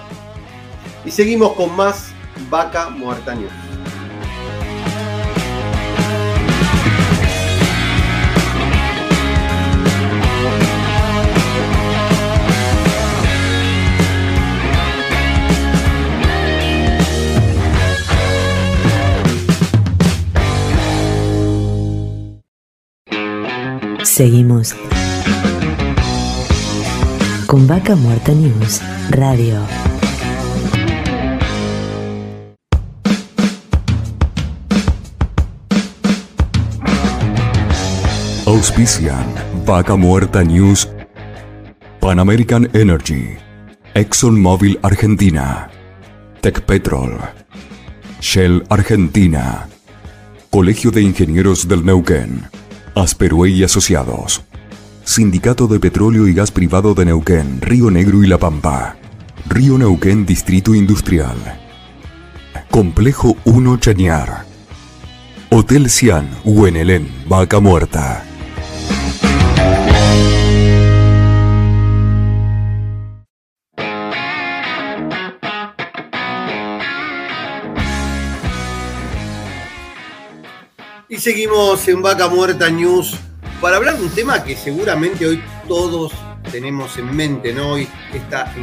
C: Y seguimos con más Vaca Muerta News.
D: Seguimos con Vaca Muerta News Radio.
E: Auspician Vaca Muerta News Pan American Energy ExxonMobil Argentina Tech Petrol Shell Argentina Colegio de Ingenieros del Neuquén Asperue y Asociados. Sindicato de Petróleo y Gas Privado de Neuquén, Río Negro y La Pampa. Río Neuquén Distrito Industrial. Complejo 1 Chañar. Hotel Cian, Huenelén, Vaca Muerta.
C: Seguimos en Vaca Muerta News para hablar de un tema que seguramente hoy todos tenemos en mente, ¿no? Hoy esta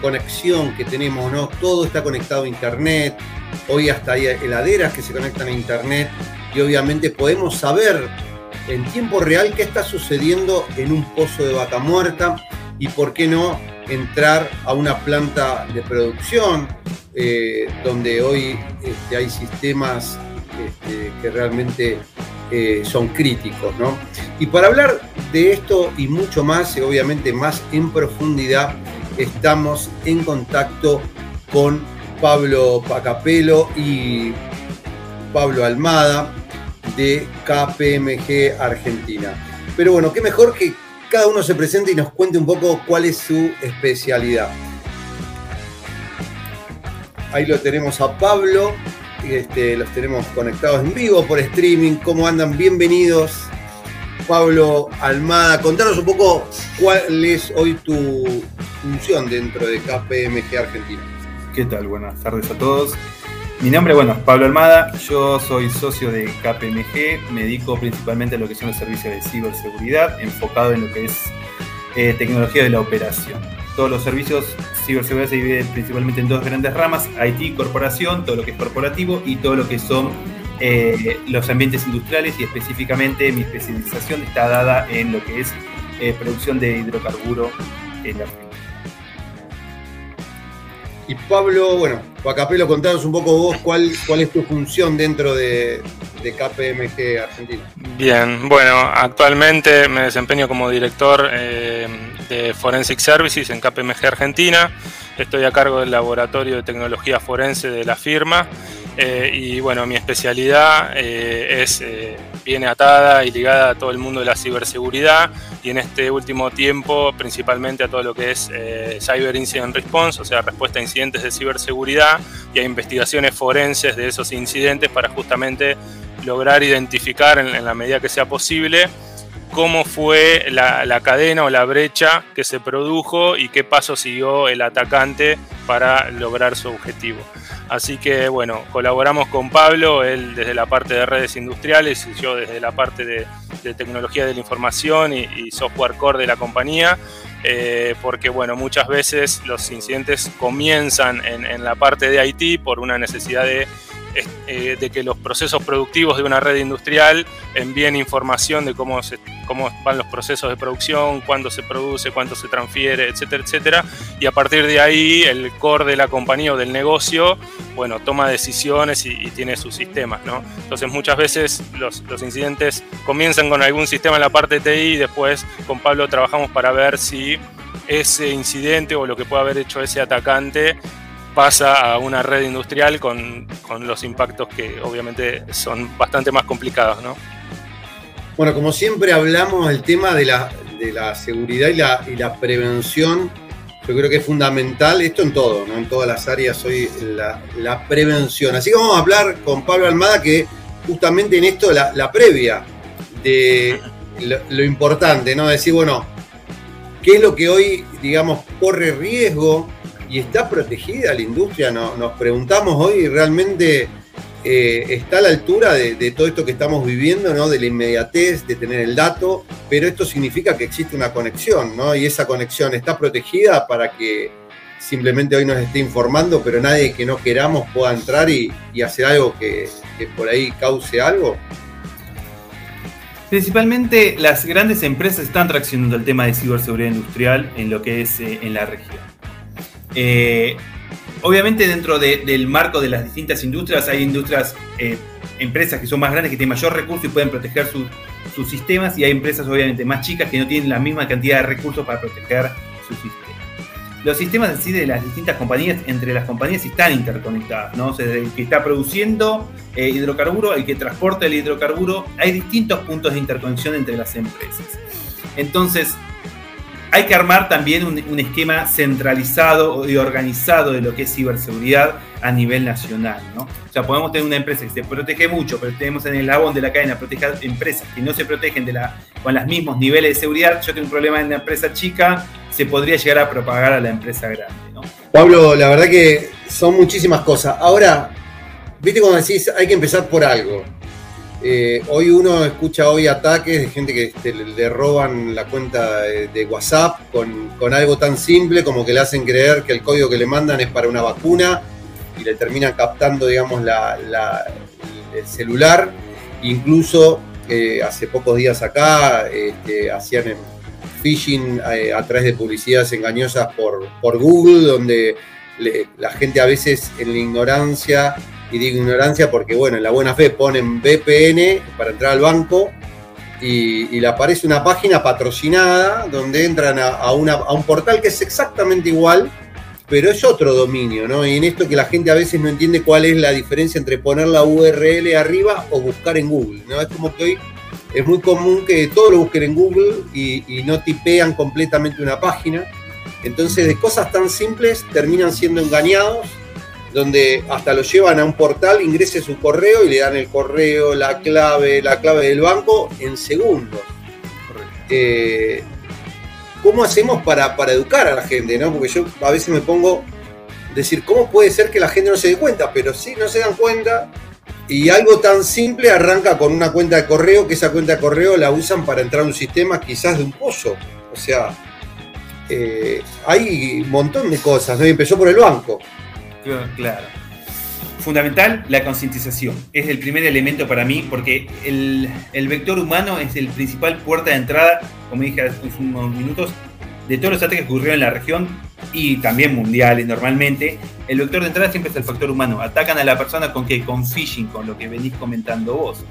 C: conexión que tenemos, ¿no? Todo está conectado a Internet, hoy hasta hay heladeras que se conectan a Internet y obviamente podemos saber en tiempo real qué está sucediendo en un pozo de vaca muerta y por qué no entrar a una planta de producción eh, donde hoy este, hay sistemas este, que realmente eh, son críticos. ¿no? Y para hablar de esto y mucho más, y obviamente más en profundidad, estamos en contacto con Pablo Pacapelo y Pablo Almada de KPMG Argentina. Pero bueno, qué mejor que cada uno se presente y nos cuente un poco cuál es su especialidad. Ahí lo tenemos a Pablo, este, los tenemos conectados en vivo por streaming. ¿Cómo andan? Bienvenidos. Pablo Almada, contanos un poco cuál es hoy tu función dentro de KPMG Argentina.
G: ¿Qué tal? Buenas tardes a todos. Mi nombre, bueno, es Pablo Almada, yo soy socio de KPMG, me dedico principalmente a lo que son los servicios de ciberseguridad, enfocado en lo que es eh, tecnología de la operación. Todos los servicios ciberseguridad se dividen principalmente en dos grandes ramas, IT, corporación, todo lo que es corporativo y todo lo que son eh, los ambientes industriales y específicamente mi especialización está dada en lo que es eh, producción de hidrocarburo en la
C: y Pablo, bueno, Pacapelo, contanos un poco vos cuál, cuál es tu función dentro de, KPMG Argentina.
H: Bien, bueno, actualmente me desempeño como director eh, de Forensic Services en KPMG Argentina. Estoy a cargo del laboratorio de tecnología forense de la firma eh, y bueno, mi especialidad eh, es, eh, viene atada y ligada a todo el mundo de la ciberseguridad y en este último tiempo principalmente a todo lo que es Cyber Incident Response, o sea, respuesta a incidentes de ciberseguridad y a investigaciones forenses de esos incidentes para justamente lograr identificar en, la medida que sea posible cómo fue la, cadena o la brecha que se produjo y qué paso siguió el atacante para lograr su objetivo. Así que bueno, colaboramos con Pablo, él desde la parte de redes industriales y yo desde la parte de, tecnología de la información y, software core de la compañía. Eh, porque bueno, muchas veces los incidentes comienzan en, la parte de IT por una necesidad de eh, de que los procesos productivos de una red industrial envíen información de cómo, cómo van los procesos de producción, cuándo se produce, cuánto se transfiere, etcétera, etcétera. Y a partir de ahí, el core de la compañía o del negocio, bueno, toma decisiones y, tiene sus sistemas. Entonces, muchas veces los, los incidentes comienzan con algún sistema en la parte TI y después con Pablo trabajamos para ver si ese incidente o lo que puede haber hecho ese atacante pasa a una red industrial con, los impactos que obviamente son bastante más complicados, ¿no?
C: Bueno, como siempre hablamos del tema de la, seguridad y la, y la, prevención, yo creo que es fundamental, esto en todo, ¿no? en todas las áreas hoy, la, prevención. Así que vamos a hablar con Pablo Almada, que justamente en esto, la, previa de lo, importante, ¿no? Decir, bueno, ¿qué es lo que hoy, digamos, corre riesgo y está protegida la industria. nos preguntamos hoy, ¿realmente eh, está a la altura de, todo esto que estamos viviendo, ¿no? de la inmediatez, de tener el dato? Pero esto significa que existe una conexión, ¿no? y esa conexión está protegida para que simplemente hoy nos esté informando, pero nadie que no queramos pueda entrar y, hacer algo que, por ahí cause algo.
G: Principalmente las grandes empresas están traccionando el tema de ciberseguridad industrial en lo que es eh, en la región. Eh, obviamente dentro del marco de las distintas industrias hay industrias, eh, empresas que son más grandes, que tienen mayor recursos y pueden proteger sus sistemas y hay empresas obviamente más chicas que no tienen la misma cantidad de recursos para proteger sus sistemas. Los sistemas en sí de las distintas compañías, entre las compañías están interconectadas, ¿no? desde el que está produciendo eh, hidrocarburo, el que transporta el hidrocarburo, hay distintos puntos de interconexión entre las empresas. Entonces, hay que armar también un, esquema centralizado y organizado de lo que es ciberseguridad a nivel nacional. ¿no? O sea, podemos tener una empresa que se protege mucho, pero tenemos en el labón de la cadena proteger empresas que no se protegen con los mismos niveles de seguridad. Yo tengo un problema en la empresa chica, se podría llegar a propagar a la empresa grande. ¿no?
C: Pablo, la verdad que son muchísimas cosas. Ahora, viste cuando decís, hay que empezar por algo. Eh, hoy uno escucha hoy ataques de gente que este, le roban la cuenta de, WhatsApp con, algo tan simple como que le hacen creer que el código que le mandan es para una vacuna y le terminan captando, digamos, el celular. Incluso que hace pocos días acá este, hacían phishing eh, a través de publicidades engañosas por, por Google, donde la gente a veces en la ignorancia, y digo ignorancia porque, bueno, en la buena fe ponen VPN para entrar al banco y, le aparece una página patrocinada donde entran a, un portal que es exactamente igual, pero es otro dominio, ¿no? Y en esto que la gente a veces no entiende cuál es la diferencia entre poner la URL arriba o buscar en Google, ¿no? Es como que hoy es muy común que todo lo busquen en Google y, y no tipean completamente una página. Entonces, de cosas tan simples terminan siendo engañados donde hasta lo llevan a un portal, ingrese su correo y le dan el correo, la clave, la clave del banco en segundos. Eh, ¿Cómo hacemos para, educar a la gente? ¿no? Porque yo a veces me pongo a decir, ¿cómo puede ser que la gente no se dé cuenta? Pero sí, no se dan cuenta. Y algo tan simple arranca con una cuenta de correo, que esa cuenta de correo la usan para entrar a un sistema quizás de un pozo. O sea, eh, hay un montón de cosas, ¿no? Y empezó por el banco.
G: Claro. Fundamental, la concientización. Es el primer elemento para mí porque el, vector humano es el principal puerta de entrada, como dije hace unos minutos, de todos los ataques que ocurrieron en la región y también mundiales normalmente. El vector de entrada siempre es el factor humano. Atacan a la persona con que con phishing, con lo que venís comentando vos.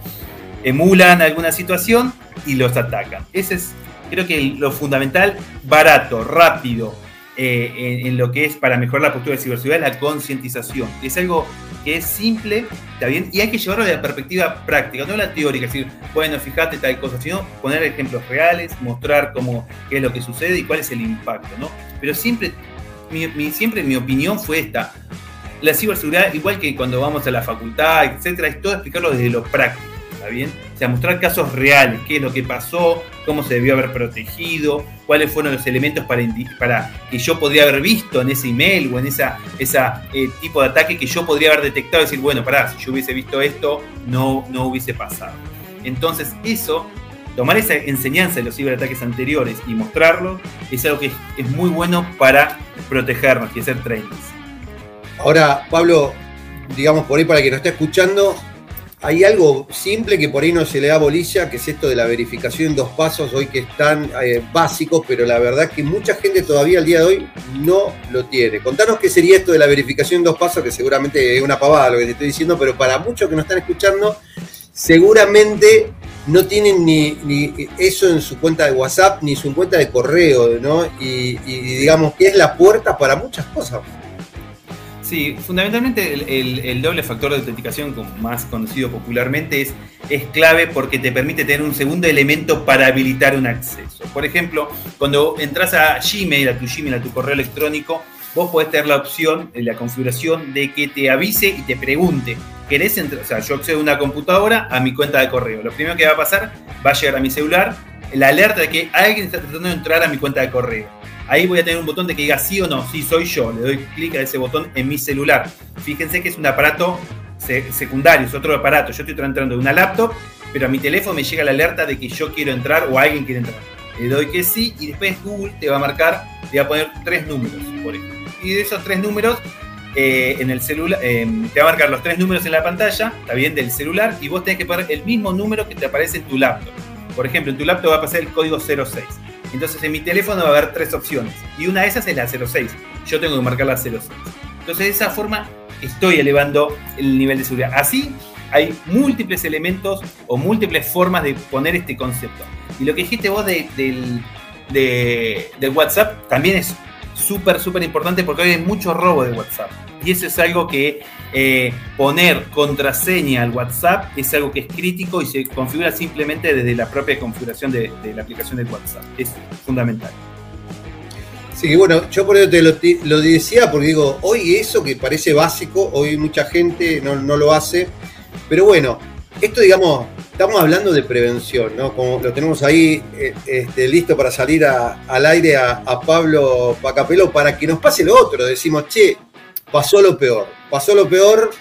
G: Emulan alguna situación y los atacan. Ese es, creo que lo fundamental, barato, rápido, eh, en, lo que es para mejorar la postura de ciberseguridad, la concientización. Es algo que es simple, está bien, y hay que llevarlo de la perspectiva práctica, no la teórica, es decir, bueno, fíjate tal cosa, sino poner ejemplos reales, mostrar cómo, qué es lo que sucede y cuál es el impacto, ¿no? Pero siempre, mi, siempre mi opinión fue esta. La ciberseguridad, igual que cuando vamos a la facultad, etcétera, es todo explicarlo desde lo práctico, ¿está bien? O sea, mostrar casos reales, qué es lo que pasó, cómo se debió haber protegido, cuáles fueron los elementos para, para que yo podría haber visto en ese email o en esa, esa eh, tipo de ataque que yo podría haber detectado y decir, bueno, pará, si yo hubiese visto esto, no, no hubiese pasado. Entonces, eso, tomar esa enseñanza de los ciberataques anteriores y mostrarlo, es algo que es, muy bueno para protegernos y hacer trainings.
C: Ahora, Pablo, digamos por ahí para quien nos esté escuchando, hay algo simple que por ahí no se le da bolilla, que es esto de la verificación en dos pasos, hoy que están eh, básicos, pero la verdad que mucha gente todavía al día de hoy no lo tiene. Contanos qué sería esto de la verificación en dos pasos, que seguramente es una pavada lo que te estoy diciendo, pero para muchos que nos están escuchando, seguramente no tienen ni, eso en su cuenta de WhatsApp ni su cuenta de correo, ¿no? Y, y digamos que es la puerta para muchas cosas.
G: Sí, fundamentalmente el, doble factor de autenticación, como más conocido popularmente, es, es clave porque te permite tener un segundo elemento para habilitar un acceso. Por ejemplo, cuando entras a Gmail, a tu Gmail, a tu correo electrónico, vos podés tener la opción, en la configuración, de que te avise y te pregunte, ¿querés entrar? O sea, yo accedo a una computadora a mi cuenta de correo. Lo primero que va a pasar, va a llegar a mi celular la alerta de que alguien está tratando de entrar a mi cuenta de correo Ahí voy a tener un botón de que diga sí o no, sí soy yo. Le doy clic a ese botón en mi celular. Fíjense que es un aparato secundario, es otro aparato. Yo estoy entrando de una laptop, pero a mi teléfono me llega la alerta de que yo quiero entrar o alguien quiere entrar. Le doy que sí y después Google te va a marcar, te va a poner tres números, por. Y de esos tres números, eh, en el celular, eh, te va a marcar los tres números en la pantalla, está bien, del celular, y vos tenés que poner el mismo número que te aparece en tu laptop. Por ejemplo, en tu laptop va a pasar el código 06. Entonces en mi teléfono va a haber tres opciones. Y una de esas es la 06. Yo tengo que marcar la 06. Entonces de esa forma estoy elevando el nivel de seguridad. Así hay múltiples elementos o múltiples formas de poner este concepto. Y lo que dijiste vos de, del, de, WhatsApp también es súper, súper importante porque hoy hay mucho robo de WhatsApp. Y eso es algo que eh, poner contraseña al WhatsApp es algo que es crítico y se configura simplemente desde la propia configuración de, la aplicación de WhatsApp. Es fundamental.
C: Sí, bueno, yo por eso te lo, decía, porque digo, hoy eso que parece básico, hoy mucha gente no, lo hace, pero bueno, esto digamos, estamos hablando de prevención, ¿no? Como lo tenemos ahí eh, este, listo para salir al aire a, a Pablo Pacapelo para que nos pase lo otro, decimos, che, pasó lo peor. Pasó lo peor,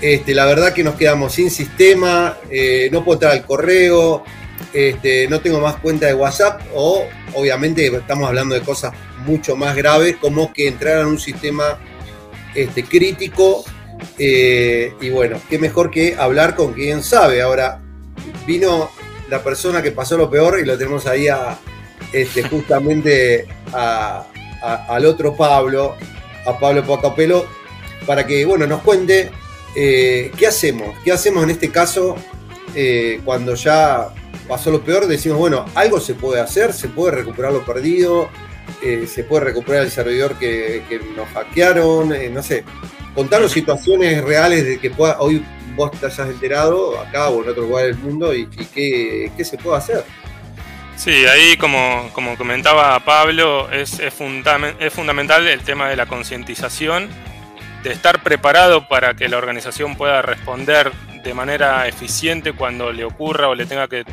C: este, la verdad que nos quedamos sin sistema, eh, no puedo entrar al correo, este, no tengo más cuenta de WhatsApp o obviamente estamos hablando de cosas mucho más graves como que entrar en un sistema este, crítico eh, y bueno, qué mejor que hablar con quien sabe. Ahora, vino
I: la persona que pasó lo peor y lo tenemos ahí a, este, justamente al otro Pablo, a Pablo Pacapelo, para que bueno, nos cuente eh, qué hacemos, qué hacemos en este caso eh, cuando ya pasó lo peor, decimos, bueno, algo se puede hacer, se puede recuperar lo perdido, eh, se puede recuperar el servidor que, nos hackearon, no sé. Contanos situaciones reales de que pueda, hoy vos te hayas enterado acá o en otro lugar del mundo y, qué, qué, se puede hacer.
H: Sí, ahí como, como comentaba Pablo, es, es, es fundamental el tema de la concientización, de estar preparado para que la organización pueda responder de manera eficiente cuando le ocurra o le tenga que,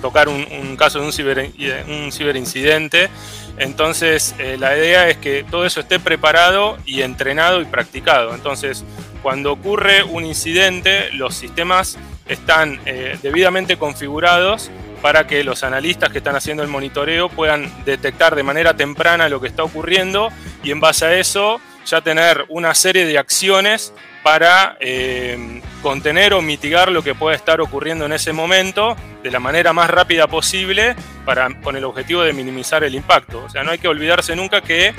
H: tocar un, caso de un, ciber, un ciberincidente. Entonces, eh, la idea es que todo eso esté preparado y entrenado y practicado. Entonces, cuando ocurre un incidente, los sistemas están eh, debidamente configurados para que los analistas que están haciendo el monitoreo puedan detectar de manera temprana lo que está ocurriendo y en base a eso ya tener una serie de acciones para eh, contener o mitigar lo que pueda estar ocurriendo en ese momento de la manera más rápida posible para, con el objetivo de minimizar el impacto. O sea, no hay que olvidarse nunca que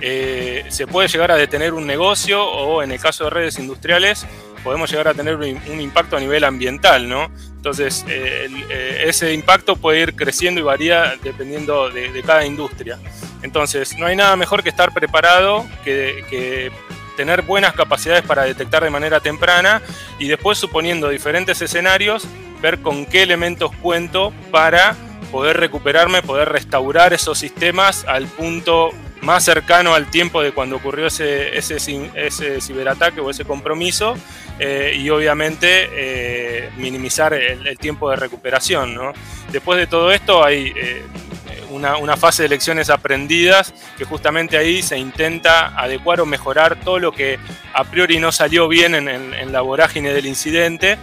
H: eh, se puede llegar a detener un negocio o en el caso de redes industriales podemos llegar a tener un, impacto a nivel ambiental, ¿no? Entonces, eh, ese impacto puede ir creciendo y varía dependiendo de, cada industria. Entonces, no hay nada mejor que estar preparado, que tener buenas capacidades para detectar de manera temprana y después suponiendo diferentes escenarios, ver con qué elementos cuento para poder recuperarme, poder restaurar esos sistemas al punto más cercano al tiempo de cuando ocurrió ese, ese, ese ciberataque o ese compromiso eh, y obviamente eh, minimizar el, tiempo de recuperación. ¿no? Después de todo esto hay eh, una, fase de lecciones aprendidas que justamente ahí se intenta adecuar o mejorar todo lo que a priori no salió bien en, la vorágine del incidente,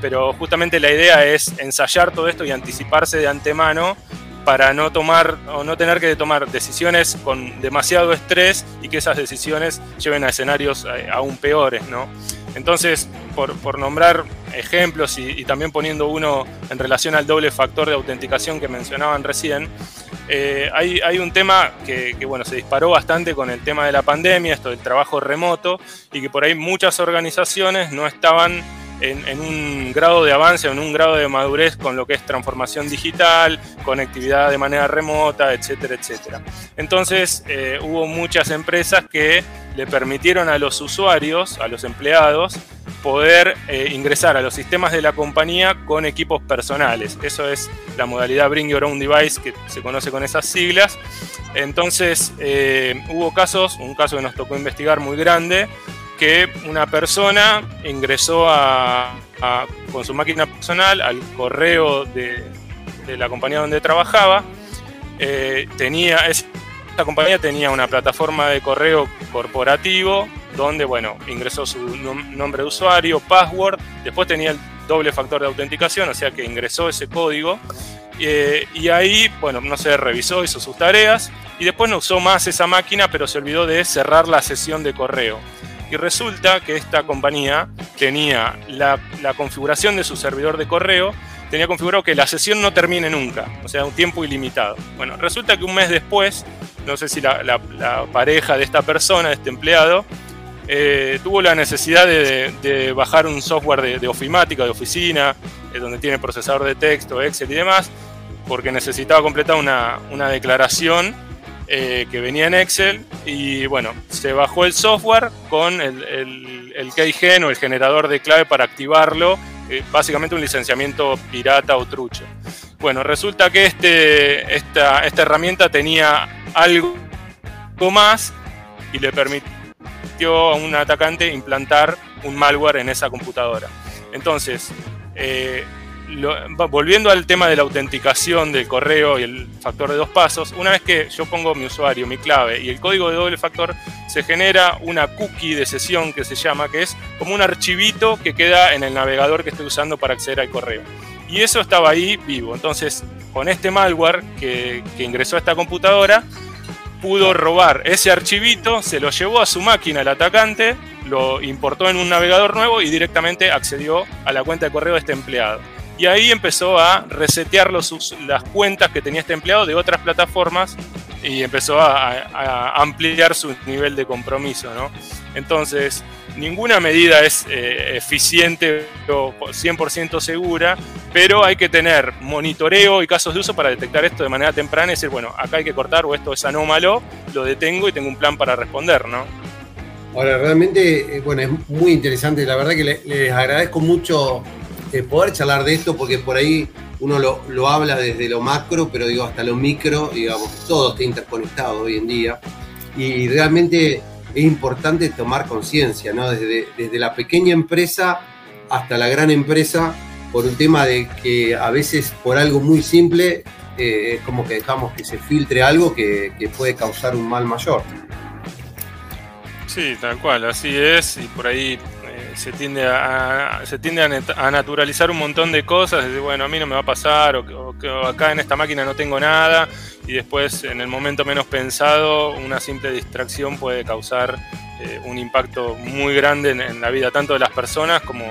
H: pero justamente la idea es ensayar todo esto y anticiparse de antemano para no tomar o no tener que tomar decisiones con demasiado estrés y que esas decisiones lleven a escenarios eh, aún peores, ¿no? Entonces, por, nombrar ejemplos y, también poniendo uno en relación al doble factor de autenticación que mencionaban recién, eh, hay, un tema que, bueno, se disparó bastante con el tema de la pandemia, esto del trabajo remoto, y que por ahí muchas organizaciones no estaban en, un grado de avance, en un grado de madurez con lo que es transformación digital, conectividad de manera remota, etcétera, etcétera. Entonces eh, hubo muchas empresas que le permitieron a los usuarios, a los empleados, poder eh, ingresar a los sistemas de la compañía con equipos personales. Eso es la modalidad Bring Your Own Device que se conoce con esas siglas. Entonces eh, hubo casos, un caso que nos tocó investigar muy grande, que una persona ingresó con su máquina personal al correo de, la compañía donde trabajaba. Eh, tenía, esta compañía tenía una plataforma de correo corporativo donde, bueno, ingresó su nombre de usuario, password, después tenía el doble factor de autenticación, o sea que ingresó ese código. Eh, y ahí, bueno, no se revisó, hizo sus tareas y después no usó más esa máquina, pero se olvidó de cerrar la sesión de correo. Y resulta que esta compañía tenía la, configuración de su servidor de correo, tenía configurado que la sesión no termine nunca, o sea, un tiempo ilimitado. Bueno, resulta que un mes después, no sé si la, pareja de esta persona, de este empleado, eh, tuvo la necesidad de, bajar un software de, ofimática, de oficina, eh, donde tiene procesador de texto, Excel y demás, porque necesitaba completar una, una declaración eh, que venía en Excel y bueno, se bajó el software con el, el, keygen o el generador de clave para activarlo, eh, básicamente un licenciamiento pirata o trucho. Bueno, resulta que este, esta, esta herramienta tenía algo más y le permitió a un atacante implantar un malware en esa computadora. Entonces, eh, volviendo al tema de la autenticación del correo y el factor de dos pasos, una vez que yo pongo mi usuario, mi clave y el código de doble factor, se genera una cookie de sesión que se llama, que es como un archivito que queda en el navegador que estoy usando para acceder al correo. Y eso estaba ahí vivo. Entonces, con este malware que, que ingresó a esta computadora, pudo robar ese archivito, se lo llevó a su máquina el atacante, lo importó en un navegador nuevo y directamente accedió a la cuenta de correo de este empleado. Y ahí empezó a resetear los, las cuentas que tenía este empleado de otras plataformas y empezó a, ampliar su nivel de compromiso. ¿no? Entonces, ninguna medida es eh, eficiente o 100% segura, pero hay que tener monitoreo y casos de uso para detectar esto de manera temprana y decir, bueno, acá hay que cortar o esto es anómalo, lo detengo y tengo un plan para responder, ¿no?
C: Ahora, realmente, eh, bueno, es muy interesante. La verdad que les, agradezco mucho eh, poder charlar de esto porque por ahí uno lo, lo, habla desde lo macro, pero digo, hasta lo micro, digamos, todo está interconectado hoy en día. Y realmente es importante tomar conciencia, ¿no? Desde, desde la pequeña empresa hasta la gran empresa, por un tema de que a veces por algo muy simple eh, es como que dejamos que se filtre algo que, que puede causar un mal mayor.
H: Sí, tal cual, así es, y por ahí se tiende a, se tiende a, naturalizar un montón de cosas, decir, bueno, a mí no me va a pasar, o, que acá en esta máquina no tengo nada, y después en el momento menos pensado, una simple distracción puede causar eh, un impacto muy grande en, la vida tanto de las personas como,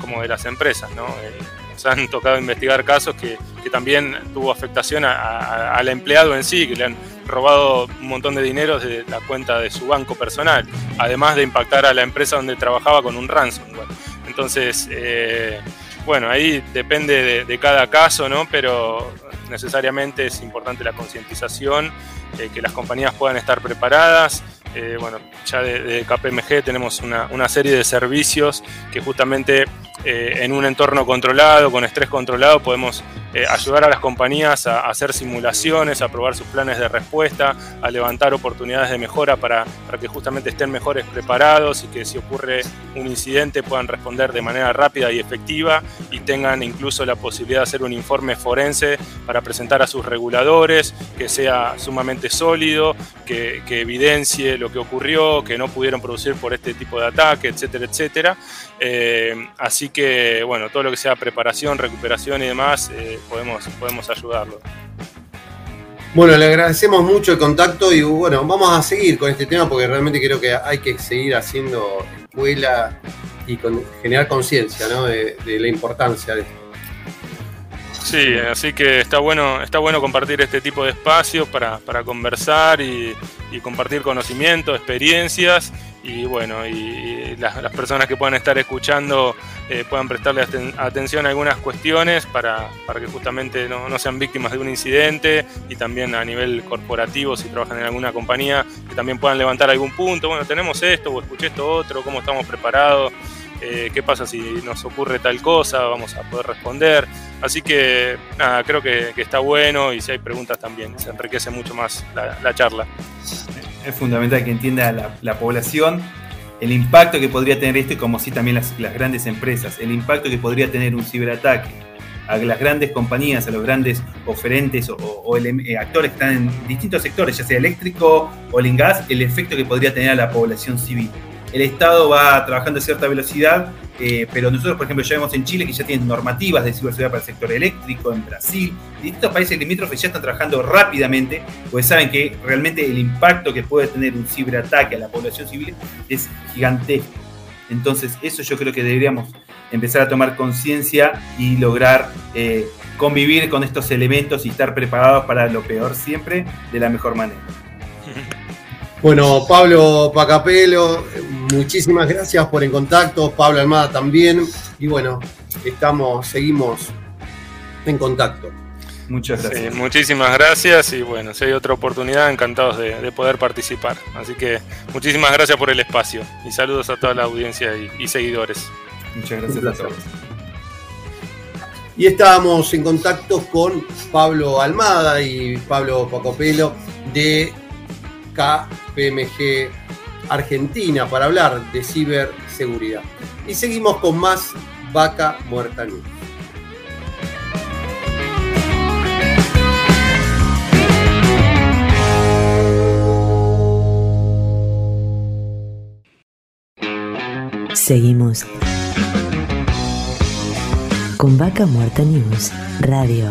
H: como de las empresas. Eh, nos han tocado investigar casos que, que también tuvo afectación al empleado en sí, que le han robado un montón de dinero de la cuenta de su banco personal, además de impactar a la empresa donde trabajaba con un ransomware. Entonces, eh, bueno, ahí depende de, cada caso, ¿no? Pero necesariamente es importante la concientización, eh, que las compañías puedan estar preparadas. Eh, bueno, ya de, KPMG tenemos una, una, serie de servicios que justamente en un entorno controlado, con estrés controlado, podemos eh, ayudar a las compañías a, hacer simulaciones, a probar sus planes de respuesta, a levantar oportunidades de mejora para, para, que justamente estén mejores preparados y que si ocurre un incidente puedan responder de manera rápida y efectiva y tengan incluso la posibilidad de hacer un informe forense para presentar a sus reguladores, que sea sumamente sólido, que, que evidencie lo que ocurrió, que no pudieron producir por este tipo de ataque, etcétera, etcétera. Eh, así que, bueno, todo lo que sea preparación, recuperación y demás, eh, podemos, podemos ayudarlo.
C: Bueno, le agradecemos mucho el contacto y bueno, vamos a seguir con este tema porque realmente creo que hay que seguir haciendo escuela y generar conciencia ¿no? de, la importancia de esto.
H: Sí, así que está bueno, está bueno compartir este tipo de espacios para, conversar y, y compartir conocimientos, experiencias y bueno, y las, personas que puedan estar escuchando eh, puedan prestarle atención a algunas cuestiones para, para que justamente no, no, sean víctimas de un incidente y también a nivel corporativo, si trabajan en alguna compañía, que también puedan levantar algún punto, bueno, tenemos esto o escuché esto otro, cómo estamos preparados, eh, qué pasa si nos ocurre tal cosa, vamos a poder responder. Así que creo que, está bueno y si hay preguntas también, se enriquece mucho más la charla.
G: Es fundamental que entienda la, población el impacto que podría tener esto y como sí también las, grandes empresas, el impacto que podría tener un ciberataque a las grandes compañías, a los grandes oferentes o, eh, actores que están en distintos sectores, ya sea eléctrico o el gas, el efecto que podría tener a la población civil el Estado va trabajando a cierta velocidad, eh, pero nosotros, por ejemplo, ya vemos en Chile que ya tienen normativas de ciberseguridad para el sector eléctrico, en Brasil, distintos países limítrofes ya están trabajando rápidamente, porque saben que realmente el impacto que puede tener un ciberataque a la población civil es gigantesco. Entonces, eso yo creo que deberíamos empezar a tomar conciencia y lograr eh, convivir con estos elementos y estar preparados para lo peor siempre de la mejor manera.
C: Bueno, Pablo Pacapelo, muchísimas gracias por el contacto, Pablo Almada también, y bueno, estamos, seguimos en contacto.
H: Muchas gracias. muchísimas gracias y bueno, si hay otra oportunidad, encantados de, poder participar. Así que muchísimas gracias por el espacio y saludos a toda la audiencia y, seguidores.
G: Muchas gracias a todos.
C: Y estábamos en contacto con Pablo Almada y Pablo Pacopelo de KPMG Argentina para hablar de ciberseguridad. Y seguimos con más Vaca Muerta News.
D: Seguimos con Vaca Muerta News Radio.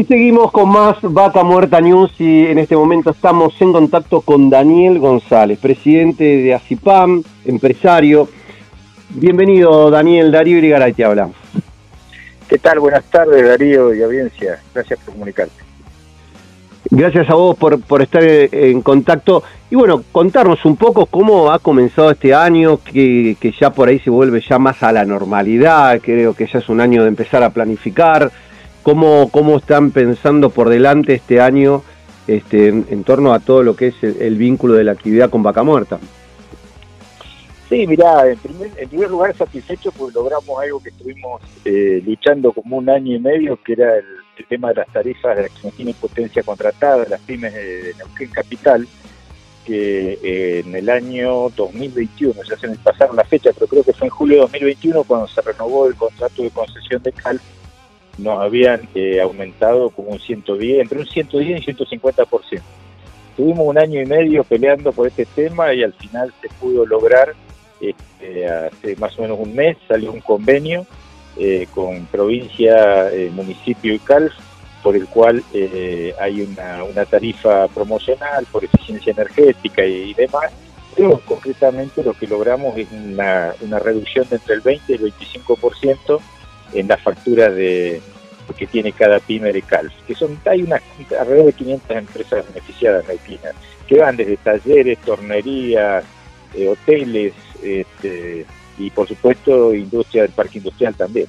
A: Y seguimos con más Vaca Muerta News y en este momento estamos en contacto con Daniel González, presidente de ACIPAM, empresario. Bienvenido Daniel, Darío Irigaray te habla.
J: ¿Qué tal? Buenas tardes Darío y audiencia. Gracias por comunicarte.
A: Gracias a vos por, por estar en contacto y bueno, contarnos un poco cómo ha comenzado este año, que, que ya por ahí se vuelve ya más a la normalidad, creo que ya es un año de empezar a planificar ¿Cómo, cómo están pensando por delante este año este, en, torno a todo lo que es el, vínculo de la actividad con Vaca Muerta?
J: Sí, mirá, en primer, lugar satisfecho porque logramos algo que estuvimos eh, luchando como un año y medio, que era el, tema de las tarifas de las que no tienen potencia contratada, las pymes de, Neuquén Capital, que eh, en el año 2021, ya se me pasaron la fecha, pero creo que fue en julio de 2021 cuando se renovó el contrato de concesión de CAL, nos habían eh, aumentado como un 110, entre un 110 y 150%. Tuvimos un año y medio peleando por este tema y al final se pudo lograr, este, hace más o menos un mes salió un convenio eh, con provincia, eh, municipio y CALF, por el cual hay una, tarifa promocional por eficiencia energética y, demás, pero concretamente lo que logramos es una, una reducción de entre el 20 y el 25% en la factura de, que tiene cada pyme de CALF, que son hay una, alrededor de 500 empresas beneficiadas en Haití, que van desde talleres, tornerías, eh, hoteles este, y por supuesto industria del parque industrial también.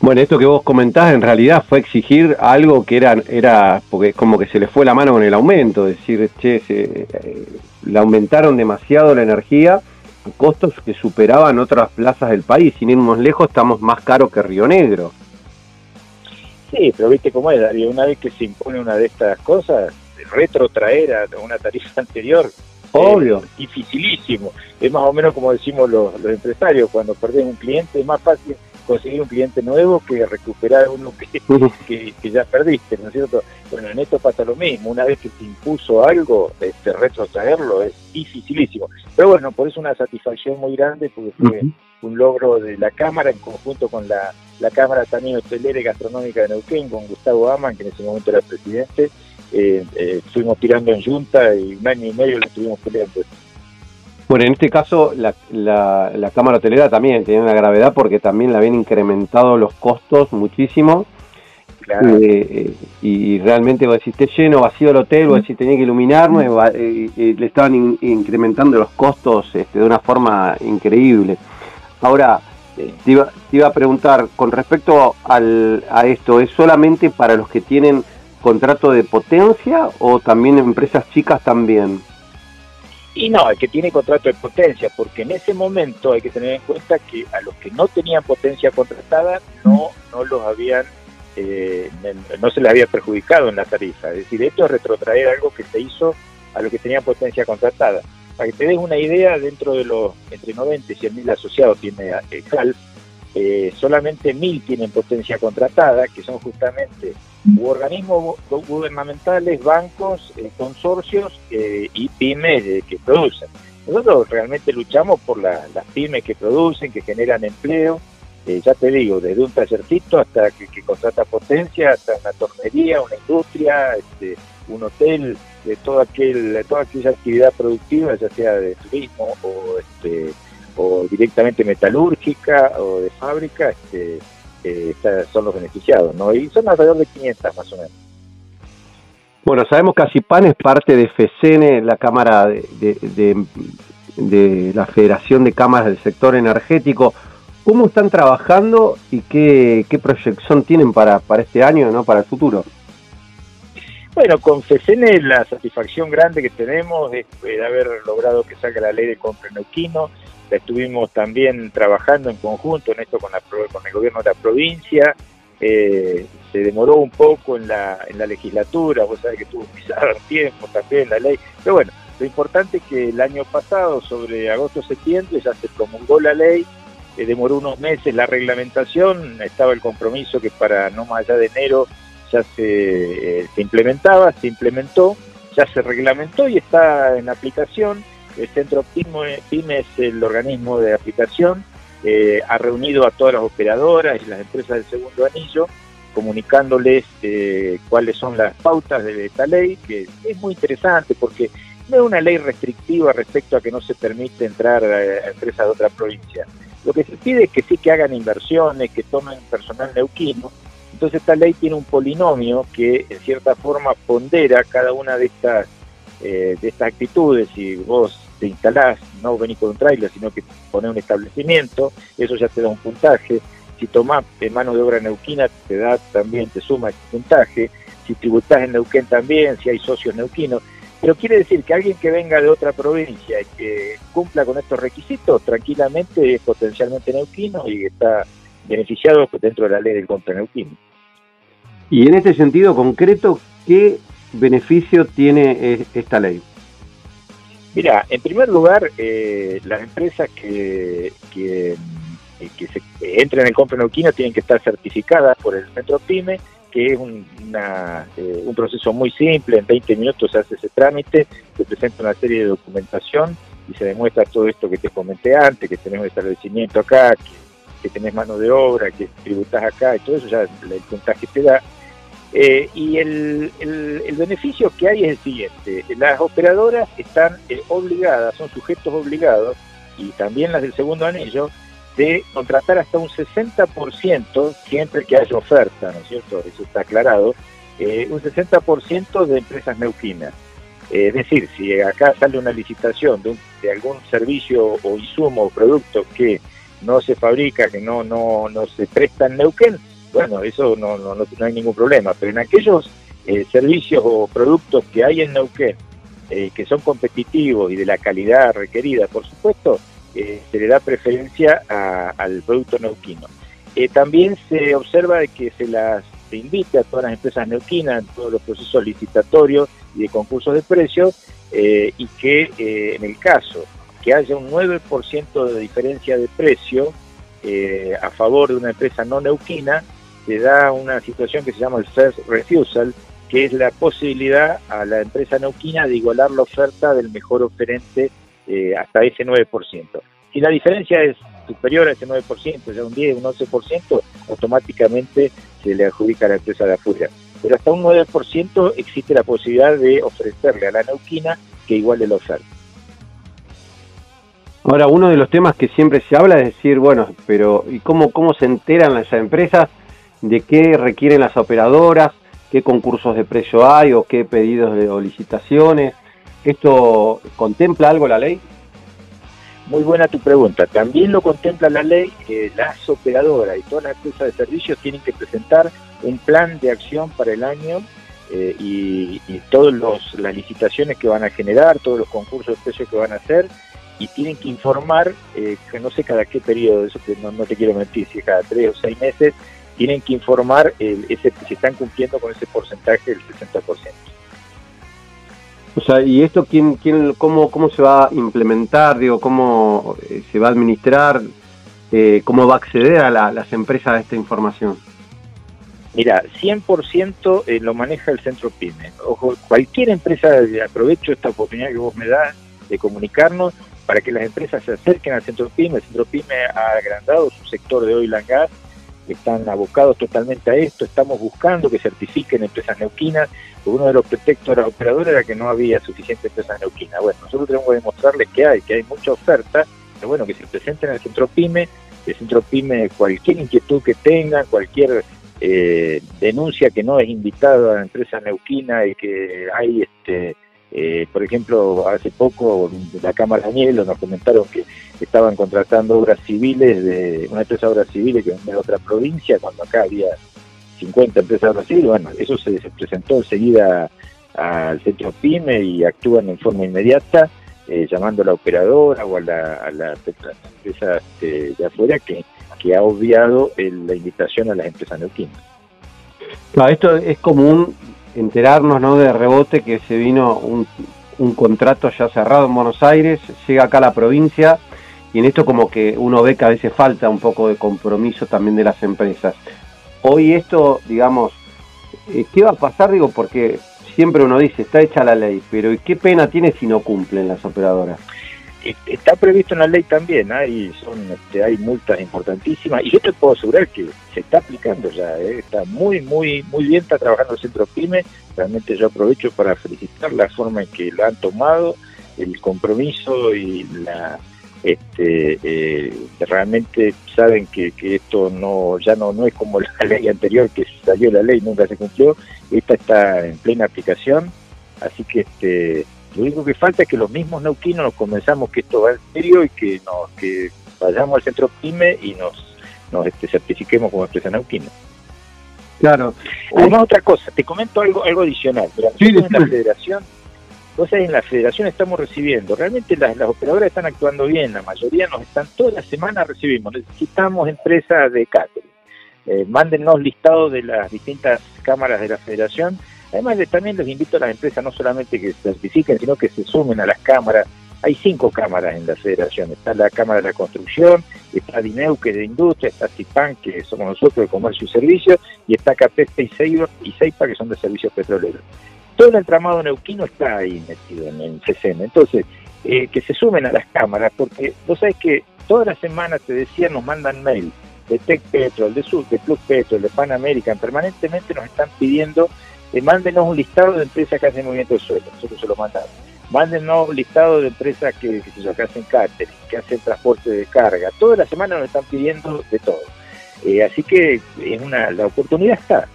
A: Bueno, esto que vos comentás en realidad fue exigir algo que era, era porque como que se le fue la mano con el aumento, decir, che, se, eh, le aumentaron demasiado la energía costos que superaban otras plazas del país. Sin irnos lejos, estamos más caros que Río Negro.
J: Sí, pero viste cómo es, Darío. Una vez que se impone una de estas cosas, retrotraer a una tarifa *laughs* anterior.
A: Obvio.
J: dificilísimo. Es más o menos como decimos los, los empresarios: cuando perdés un cliente, es más fácil conseguir un cliente nuevo que recuperar uno *laughs* que, que, ya perdiste, ¿no es cierto? Bueno, en esto pasa lo mismo, una vez que se impuso algo, este, retrotraerlo es dificilísimo. Pero bueno, por eso una satisfacción muy grande, porque fue un logro de la Cámara en conjunto con la, la Cámara también Hotelera y Gastronómica de Neuquén, con Gustavo Aman, que en ese momento era presidente, eh, eh, fuimos tirando en junta y un año y medio lo estuvimos peleando.
A: Bueno, en este caso la, la, Cámara Hotelera también tiene una gravedad porque también le habían incrementado los costos muchísimo. Eh, y realmente vos decís, esté lleno, vacío el hotel, vos decís, tenía que iluminarme, eh, eh, le estaban incrementando los costos este, de una forma increíble. Ahora, te iba, te, iba, a preguntar, con respecto al, a esto, ¿es solamente para los que tienen contrato de potencia o también empresas chicas también?
J: Y no, el que tiene contrato de potencia, porque en ese momento hay que tener en cuenta que a los que no tenían potencia contratada no, no los habían, eh, no se les había perjudicado en la tarifa. Es decir, esto es retrotraer algo que se hizo a los que tenían potencia contratada. Para que te des una idea, dentro de los entre 90 y 100 mil asociados tiene el CALF, eh, solamente mil tienen potencia contratada, que son justamente organismos gubernamentales, bancos, eh, consorcios eh, y pymes que producen. Nosotros realmente luchamos por las pymes que producen, que generan empleo, ya te digo, desde un tallercito hasta que, contrata potencia, hasta una tornería, una industria, este, un hotel, de toda, aquel, de toda aquella actividad productiva, ya sea de turismo o este, o directamente metalúrgica o de fábrica, este, eh, son los beneficiados, ¿no? Y son alrededor de 500 más o menos.
A: Bueno, sabemos que ACIPAN es parte de FECENE, la Cámara de, de, la Federación de Cámaras del Sector Energético. ¿Cómo están trabajando y qué, qué proyección tienen para, para este año, ¿no? para el futuro?
J: Bueno, con FECENE la satisfacción grande que tenemos es de haber logrado que salga la ley de compra neuquino, la estuvimos también trabajando en conjunto en esto con, la, con el gobierno de la provincia. Eh, se demoró un poco en la, en la legislatura, vos sabés que tuvo pisado *laughs* tiempo también la ley, pero bueno, lo importante es que el año pasado, sobre agosto-septiembre, ya se promulgó la ley, eh, demoró unos meses la reglamentación, estaba el compromiso que para no más allá de enero ya se, eh, se implementaba, se implementó, ya se reglamentó y está en aplicación. El Centro PYME, PYME es el organismo de aplicación, eh, ha reunido a todas las operadoras y las empresas del segundo anillo, comunicándoles eh, cuáles son las pautas de esta ley, que es muy interesante porque no es una ley restrictiva respecto a que no se permite entrar a empresas de otra provincia. Lo que se pide es que sí que hagan inversiones, que tomen personal neuquino. Entonces esta ley tiene un polinomio que en cierta forma pondera cada una de estas eh, de estas actitudes. Si vos te instalás, no venís con un trailer, sino que pones un establecimiento, eso ya te da un puntaje. Si tomás en mano de obra neuquina, te da también, te suma ese puntaje. Si tributás en Neuquén también, si hay socios neuquinos. Pero quiere decir que alguien que venga de otra provincia y que cumpla con estos requisitos, tranquilamente es potencialmente neuquino y está beneficiado dentro de la ley del contra neuquino.
A: Y en este sentido concreto, ¿qué beneficio tiene eh, esta ley?
J: Mira, en primer lugar, eh, las empresas que, que, que se entren en el compra neuquino tienen que estar certificadas por el Centro PYME que es un, una, eh, un proceso muy simple, en 20 minutos se hace ese trámite, se presenta una serie de documentación y se demuestra todo esto que te comenté antes, que tenemos establecimiento acá, que, tenés mano de obra, que tributás acá y todo eso ya el puntaje te da. Eh, y el, el, beneficio que hay es el siguiente, las operadoras están eh, obligadas, son sujetos obligados, y también las del segundo anillo, de contratar hasta un 60% siempre que haya oferta, ¿no es cierto? Eso está aclarado, eh, un 60% de empresas neuquinas. Eh, es decir, si acá sale una licitación de, de, algún servicio o insumo o producto que no se fabrica, que no, no, no se presta en Neuquén, bueno, eso no, no, no, hay ningún problema, pero en aquellos eh, servicios o productos que hay en Neuquén, que son competitivos y de la calidad requerida, por supuesto, eh, se le da preferencia al producto neuquino. Eh, también se observa que se las se invita a todas las empresas neuquinas en todos los procesos licitatorios y de concursos de precios eh, y que en el caso que haya un 9% de diferencia de precio a favor de una empresa no neuquina, se da una situación que se llama el first refusal, que es la posibilidad a la empresa neuquina de igualar la oferta del mejor oferente eh, hasta ese 9%. Si la diferencia es superior a ese 9%, ya un 10, un 11%, automáticamente se le adjudica a la empresa de afuera. Pero hasta un 9% existe la posibilidad de ofrecerle a la neuquina que iguale la oferta.
A: Ahora, uno de los temas que siempre se habla es decir, bueno, pero ¿y cómo, cómo se enteran las empresas de qué requieren las operadoras, qué concursos de precio hay o qué pedidos de, o licitaciones? ¿Esto contempla algo la ley?
J: Muy buena tu pregunta. También lo contempla la ley que las operadoras y todas las empresas de servicios tienen que presentar un plan de acción para el año eh, y, todas las licitaciones que van a generar, todos los concursos de precios que van a hacer y tienen que informar, eh, que no sé cada qué periodo, eso que no, te quiero mentir, si cada tres o seis meses, tienen que informar el, ese, si están cumpliendo con ese porcentaje del 60%.
A: O sea, ¿y esto quién, quién, cómo, cómo se va a implementar? Digo, ¿Cómo eh, se va a administrar? Eh, ¿Cómo va a acceder a las empresas a esta información?
J: Mira, 100% eh, lo maneja el centro PYME. Ojo, cualquier empresa, aprovecho esta oportunidad que vos me das de comunicarnos para que las empresas se acerquen al centro PYME. El centro PYME ha agrandado su sector de oil and gas están abocados totalmente a esto, estamos buscando que certifiquen empresas neuquinas, uno de los pretextos de los operadores era que no había suficiente empresas neuquinas. Bueno, nosotros tenemos que demostrarles que hay, que hay mucha oferta, pero bueno, que se presenten al centro PYME, el centro PYME, cualquier inquietud que tengan, cualquier eh, denuncia que no es invitado a la empresa neuquina y que hay este eh, por ejemplo, hace poco la Cámara Añelo nos comentaron que estaban contratando obras civiles de una empresa de obras civiles que venía de otra provincia, cuando acá había 50 empresas de obras civiles. Bueno, eso se, presentó enseguida al centro PYME y actúan en forma inmediata. eh, llamando a la operadora o a la, a empresa este, de afuera que, que ha obviado la invitación a las empresas neuquinas.
A: Claro, esto es común enterarnos ¿no? de rebote que se vino un, un contrato ya cerrado en Buenos Aires, llega acá a la provincia y en esto como que uno ve que a veces falta un poco de compromiso también de las empresas. Hoy esto, digamos, eh, ¿qué va a pasar? Digo, porque siempre uno dice, está hecha la ley, pero ¿qué pena tiene si no cumplen las operadoras?
J: Está previsto en la ley también, hay, son, este, hay multas importantísimas. Y yo te puedo asegurar que se está aplicando ya, ¿eh? está muy, muy, muy bien, está trabajando el centro PYME, realmente yo aprovecho para felicitar la forma en que lo han tomado, el compromiso y la, este, eh, realmente saben que, esto no ya no, no es como la *laughs* ley anterior que salió la ley nunca se cumplió. Esta está en plena aplicación. Así que este lo único que falta es que los mismos neuquinos nos convenzamos que esto va en serio y que nos que vayamos al centro PYME y nos nos este, certifiquemos como empresa neuquina.
A: Claro.
J: Además otra cosa te comento algo algo adicional. En la federación entonces en la federación estamos recibiendo, realmente las, operadoras están actuando bien, la mayoría nos están, toda la semana recibimos, necesitamos empresas de catering, eh, mándennos listados de las distintas cámaras de la federación, además de, también les invito a las empresas no solamente que se certifiquen, sino que se sumen a las cámaras, hay cinco cámaras en la federación, está la Cámara de la Construcción, está DINEU que es de industria, está CIPAN que somos nosotros de comercio y servicios, y está CAPESPE y CEIPA que son de servicios petroleros. Todo el entramado neuquino está ahí metido en el CCN. Entonces, eh, que se sumen a las cámaras, porque vos sabés que todas las semanas, te decía, nos mandan mail de Tech Petrol, de Sur, de Plus Petrol, de Pan American, permanentemente nos están pidiendo, eh, mándenos un listado de empresas que hacen movimiento de suelo, nosotros se lo mandamos. Mándenos un listado de empresas que, que, hacen catering, que hacen transporte de carga. Todas las semanas nos están pidiendo de todo. Eh, así que es una, la oportunidad está.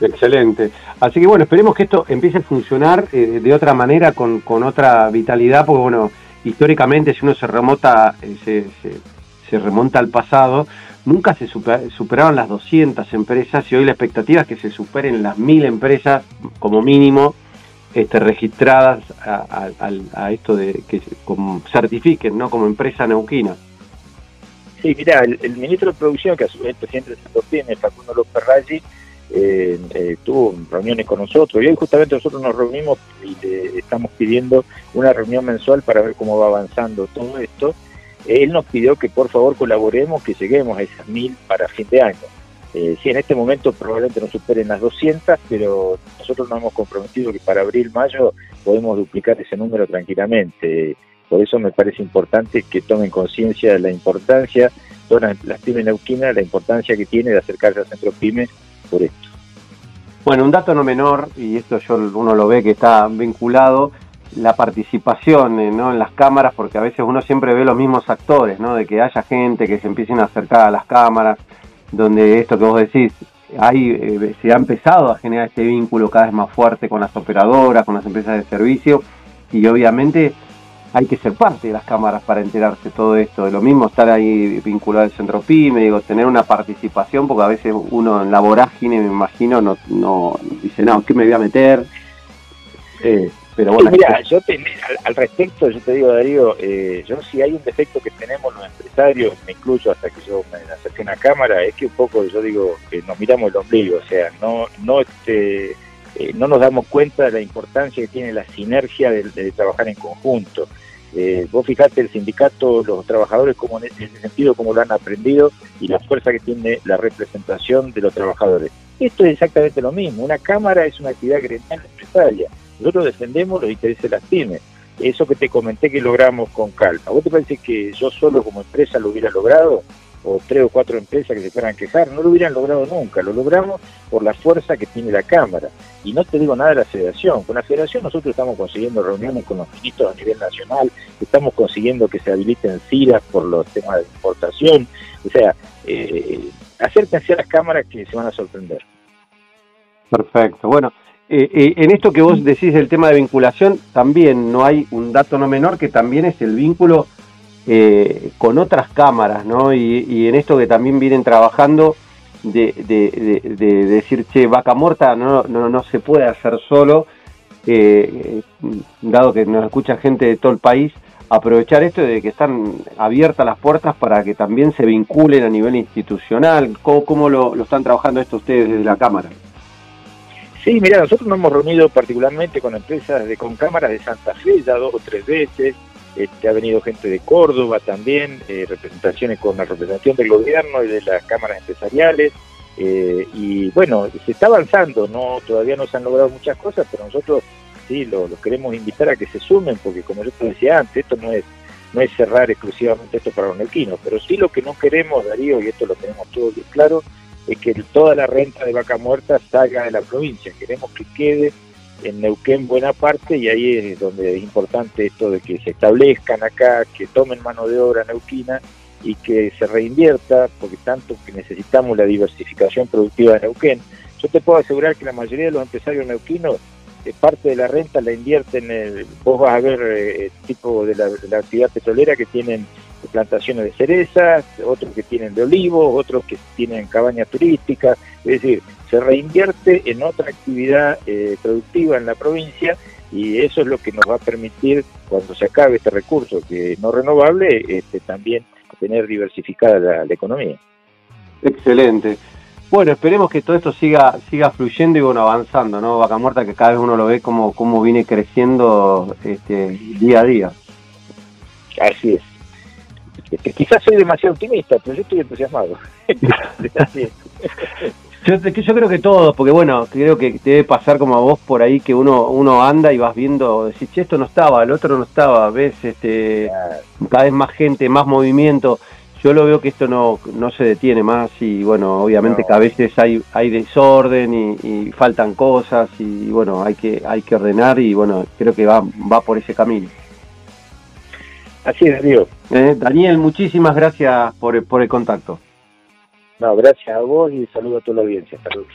A: Excelente. Así que bueno, esperemos que esto empiece a funcionar eh, de otra manera, con, otra vitalidad, porque bueno, históricamente si uno se remota, eh, se, remonta al pasado, nunca se superaron las 200 empresas y hoy la expectativa es que se superen las 1000 empresas como mínimo este, registradas a, esto de que certifiquen ¿no? como empresa neuquina.
J: Sí, mira, el, ministro de Producción, que a su vez el presidente tiene, Facundo López Raggi, eh, eh, tuvo reuniones con nosotros y hoy justamente nosotros nos reunimos y le estamos pidiendo una reunión mensual para ver cómo va avanzando todo esto. Él nos pidió que por favor colaboremos, que lleguemos a esas mil para fin de año. Eh, sí, en este momento probablemente no superen las 200, pero nosotros nos hemos comprometido que para abril, mayo podemos duplicar ese número tranquilamente. Por eso me parece importante que tomen conciencia de la importancia, todas las pymes neuquinas, la importancia que tiene de acercarse al centro pyme por esto.
A: Bueno, un dato no menor, y esto yo uno lo ve que está vinculado, la participación eh, ¿no? en las cámaras, porque a veces uno siempre ve los mismos actores, ¿no? de que haya gente que se empiecen a acercar a las cámaras, donde esto que vos decís, hay, eh, se ha empezado a generar este vínculo cada vez más fuerte con las operadoras, con las empresas de servicio, y obviamente hay que ser parte de las cámaras para enterarse todo esto. De lo mismo estar ahí vinculado al centro PYME, digo, tener una participación, porque a veces uno en la vorágine, me imagino, no, no dice, no, ¿qué me voy a meter?
J: Eh, pero bueno, mira, yo al, respecto, yo te digo, Darío, eh, yo si hay un defecto que tenemos los empresarios, me incluyo hasta que yo me acerqué a una cámara, es que un poco, yo digo, que nos miramos el ombligo, o sea, no, no este, eh, no nos damos cuenta de la importancia que tiene la sinergia de trabajar en conjunto. Eh, vos fijate el sindicato, los trabajadores, como en ese sentido, como lo han aprendido y la fuerza que tiene la representación de los trabajadores. Esto es exactamente lo mismo. Una cámara es una actividad gremial empresaria. Nosotros defendemos los intereses de las pymes. Eso que te comenté que logramos con Calma. ¿Vos te parece que yo solo como empresa lo hubiera logrado? o tres o cuatro empresas que se fueran a quejar, no lo hubieran logrado nunca, lo logramos por la fuerza que tiene la Cámara. Y no te digo nada de la federación, con la federación nosotros estamos consiguiendo reuniones con los ministros a nivel nacional, estamos consiguiendo que se habiliten CIRAS por los temas de importación, o sea, eh, acérquense a las cámaras que se van a sorprender.
A: Perfecto, bueno. Eh, eh, en esto que vos decís del tema de vinculación, también no hay un dato no menor que también es el vínculo eh, con otras cámaras, ¿no? Y, en esto que también vienen trabajando de, decir, che, vaca muerta no, no, no se puede hacer solo, eh, dado que nos escucha gente de todo el país, aprovechar esto de que están abiertas las puertas para que también se vinculen a nivel institucional. ¿Cómo, cómo lo, están trabajando esto ustedes desde la Cámara?
J: Sí, mira, nosotros nos hemos reunido particularmente con empresas de con cámaras de Santa Fe ya dos o tres veces. Este, ha venido gente de Córdoba también, eh, representaciones con la representación del gobierno y de las cámaras empresariales. Eh, y bueno, se está avanzando, no todavía no se han logrado muchas cosas, pero nosotros sí los lo queremos invitar a que se sumen, porque como yo te decía antes, esto no es no es cerrar exclusivamente esto para los neuquinos, pero sí lo que no queremos, Darío, y esto lo tenemos todos bien claro, es que toda la renta de vaca muerta salga de la provincia. Queremos que quede en Neuquén buena parte y ahí es donde es importante esto de que se establezcan acá, que tomen mano de obra neuquina y que se reinvierta, porque tanto que necesitamos la diversificación productiva de Neuquén. Yo te puedo asegurar que la mayoría de los empresarios neuquinos eh, parte de la renta la invierten, en vos vas a ver eh, tipo de la, de la actividad petrolera que tienen plantaciones de cerezas, otros que tienen de olivos, otros que tienen cabañas turísticas, es decir, se reinvierte en otra actividad eh, productiva en la provincia y eso es lo que nos va a permitir, cuando se acabe este recurso que no renovable, este, también tener diversificada la, economía.
A: Excelente. Bueno, esperemos que todo esto siga siga fluyendo y bueno, avanzando, ¿no? Vaca Muerta que cada vez uno lo ve como, como viene creciendo este, día a día.
J: Así es. Este, quizás soy demasiado optimista, pero yo estoy entusiasmado. *laughs*
A: yo, yo, creo que todos, porque bueno, creo que debe pasar como a vos por ahí que uno uno anda y vas viendo, decís, che, esto no estaba, el otro no estaba, ves este cada vez más gente, más movimiento. Yo lo veo que esto no, no se detiene más y bueno, obviamente que a veces hay, hay desorden y, faltan cosas y bueno, hay que, hay que ordenar y bueno, creo que va, va por ese camino.
J: Así es, Dios.
A: Eh, Daniel, muchísimas gracias por, por el contacto.
J: No, gracias a vos y saludo a toda la audiencia. Saludos.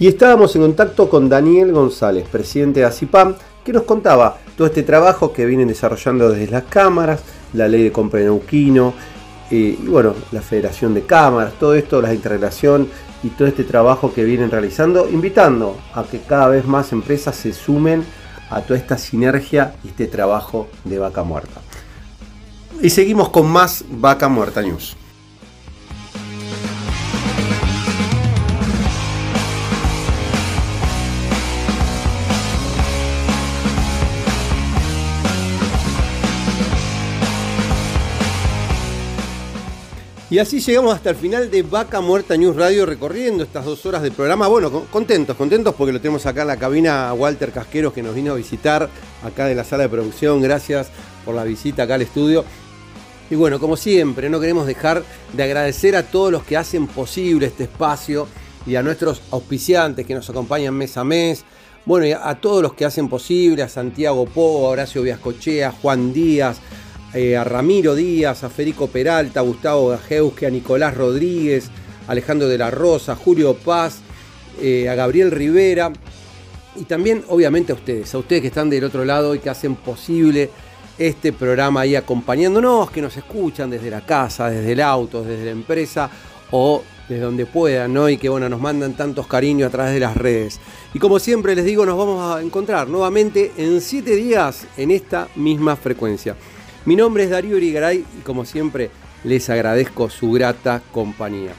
A: Y estábamos en contacto con Daniel González, presidente de ACIPAM, que nos contaba todo este trabajo que vienen desarrollando desde las cámaras, la ley de compra de Neuquino, eh, y bueno, la Federación de Cámaras, todo esto, la interrelación y todo este trabajo que vienen realizando, invitando a que cada vez más empresas se sumen a toda esta sinergia y este trabajo de vaca muerta. Y seguimos con más vaca muerta news. Y así llegamos hasta el final de Vaca Muerta News Radio recorriendo estas dos horas de programa. Bueno, contentos, contentos porque lo tenemos acá en la cabina a Walter Casqueros que nos vino a visitar acá de la sala de producción. Gracias por la visita acá al estudio. Y bueno, como siempre, no queremos dejar de agradecer a todos los que hacen posible este espacio y a nuestros auspiciantes que nos acompañan mes a mes. Bueno, y a, todos los que hacen posible, a Santiago Po, a Horacio Viascochea, Juan Díaz, eh, a Ramiro Díaz, a Federico Peralta, a Gustavo Gajeuske, a Nicolás Rodríguez, Alejandro de la Rosa, a Julio Paz, eh, a Gabriel Rivera y también obviamente a ustedes, a ustedes que están del otro lado y que hacen posible este programa ahí acompañándonos, que nos escuchan desde la casa, desde el auto, desde la empresa o desde donde puedan, ¿no? Y que bueno, nos mandan tantos cariños a través de las redes. Y como siempre les digo, nos vamos a encontrar nuevamente en siete días en esta misma frecuencia. Mi nombre es Darío Irigaray y como siempre les agradezco su grata compañía.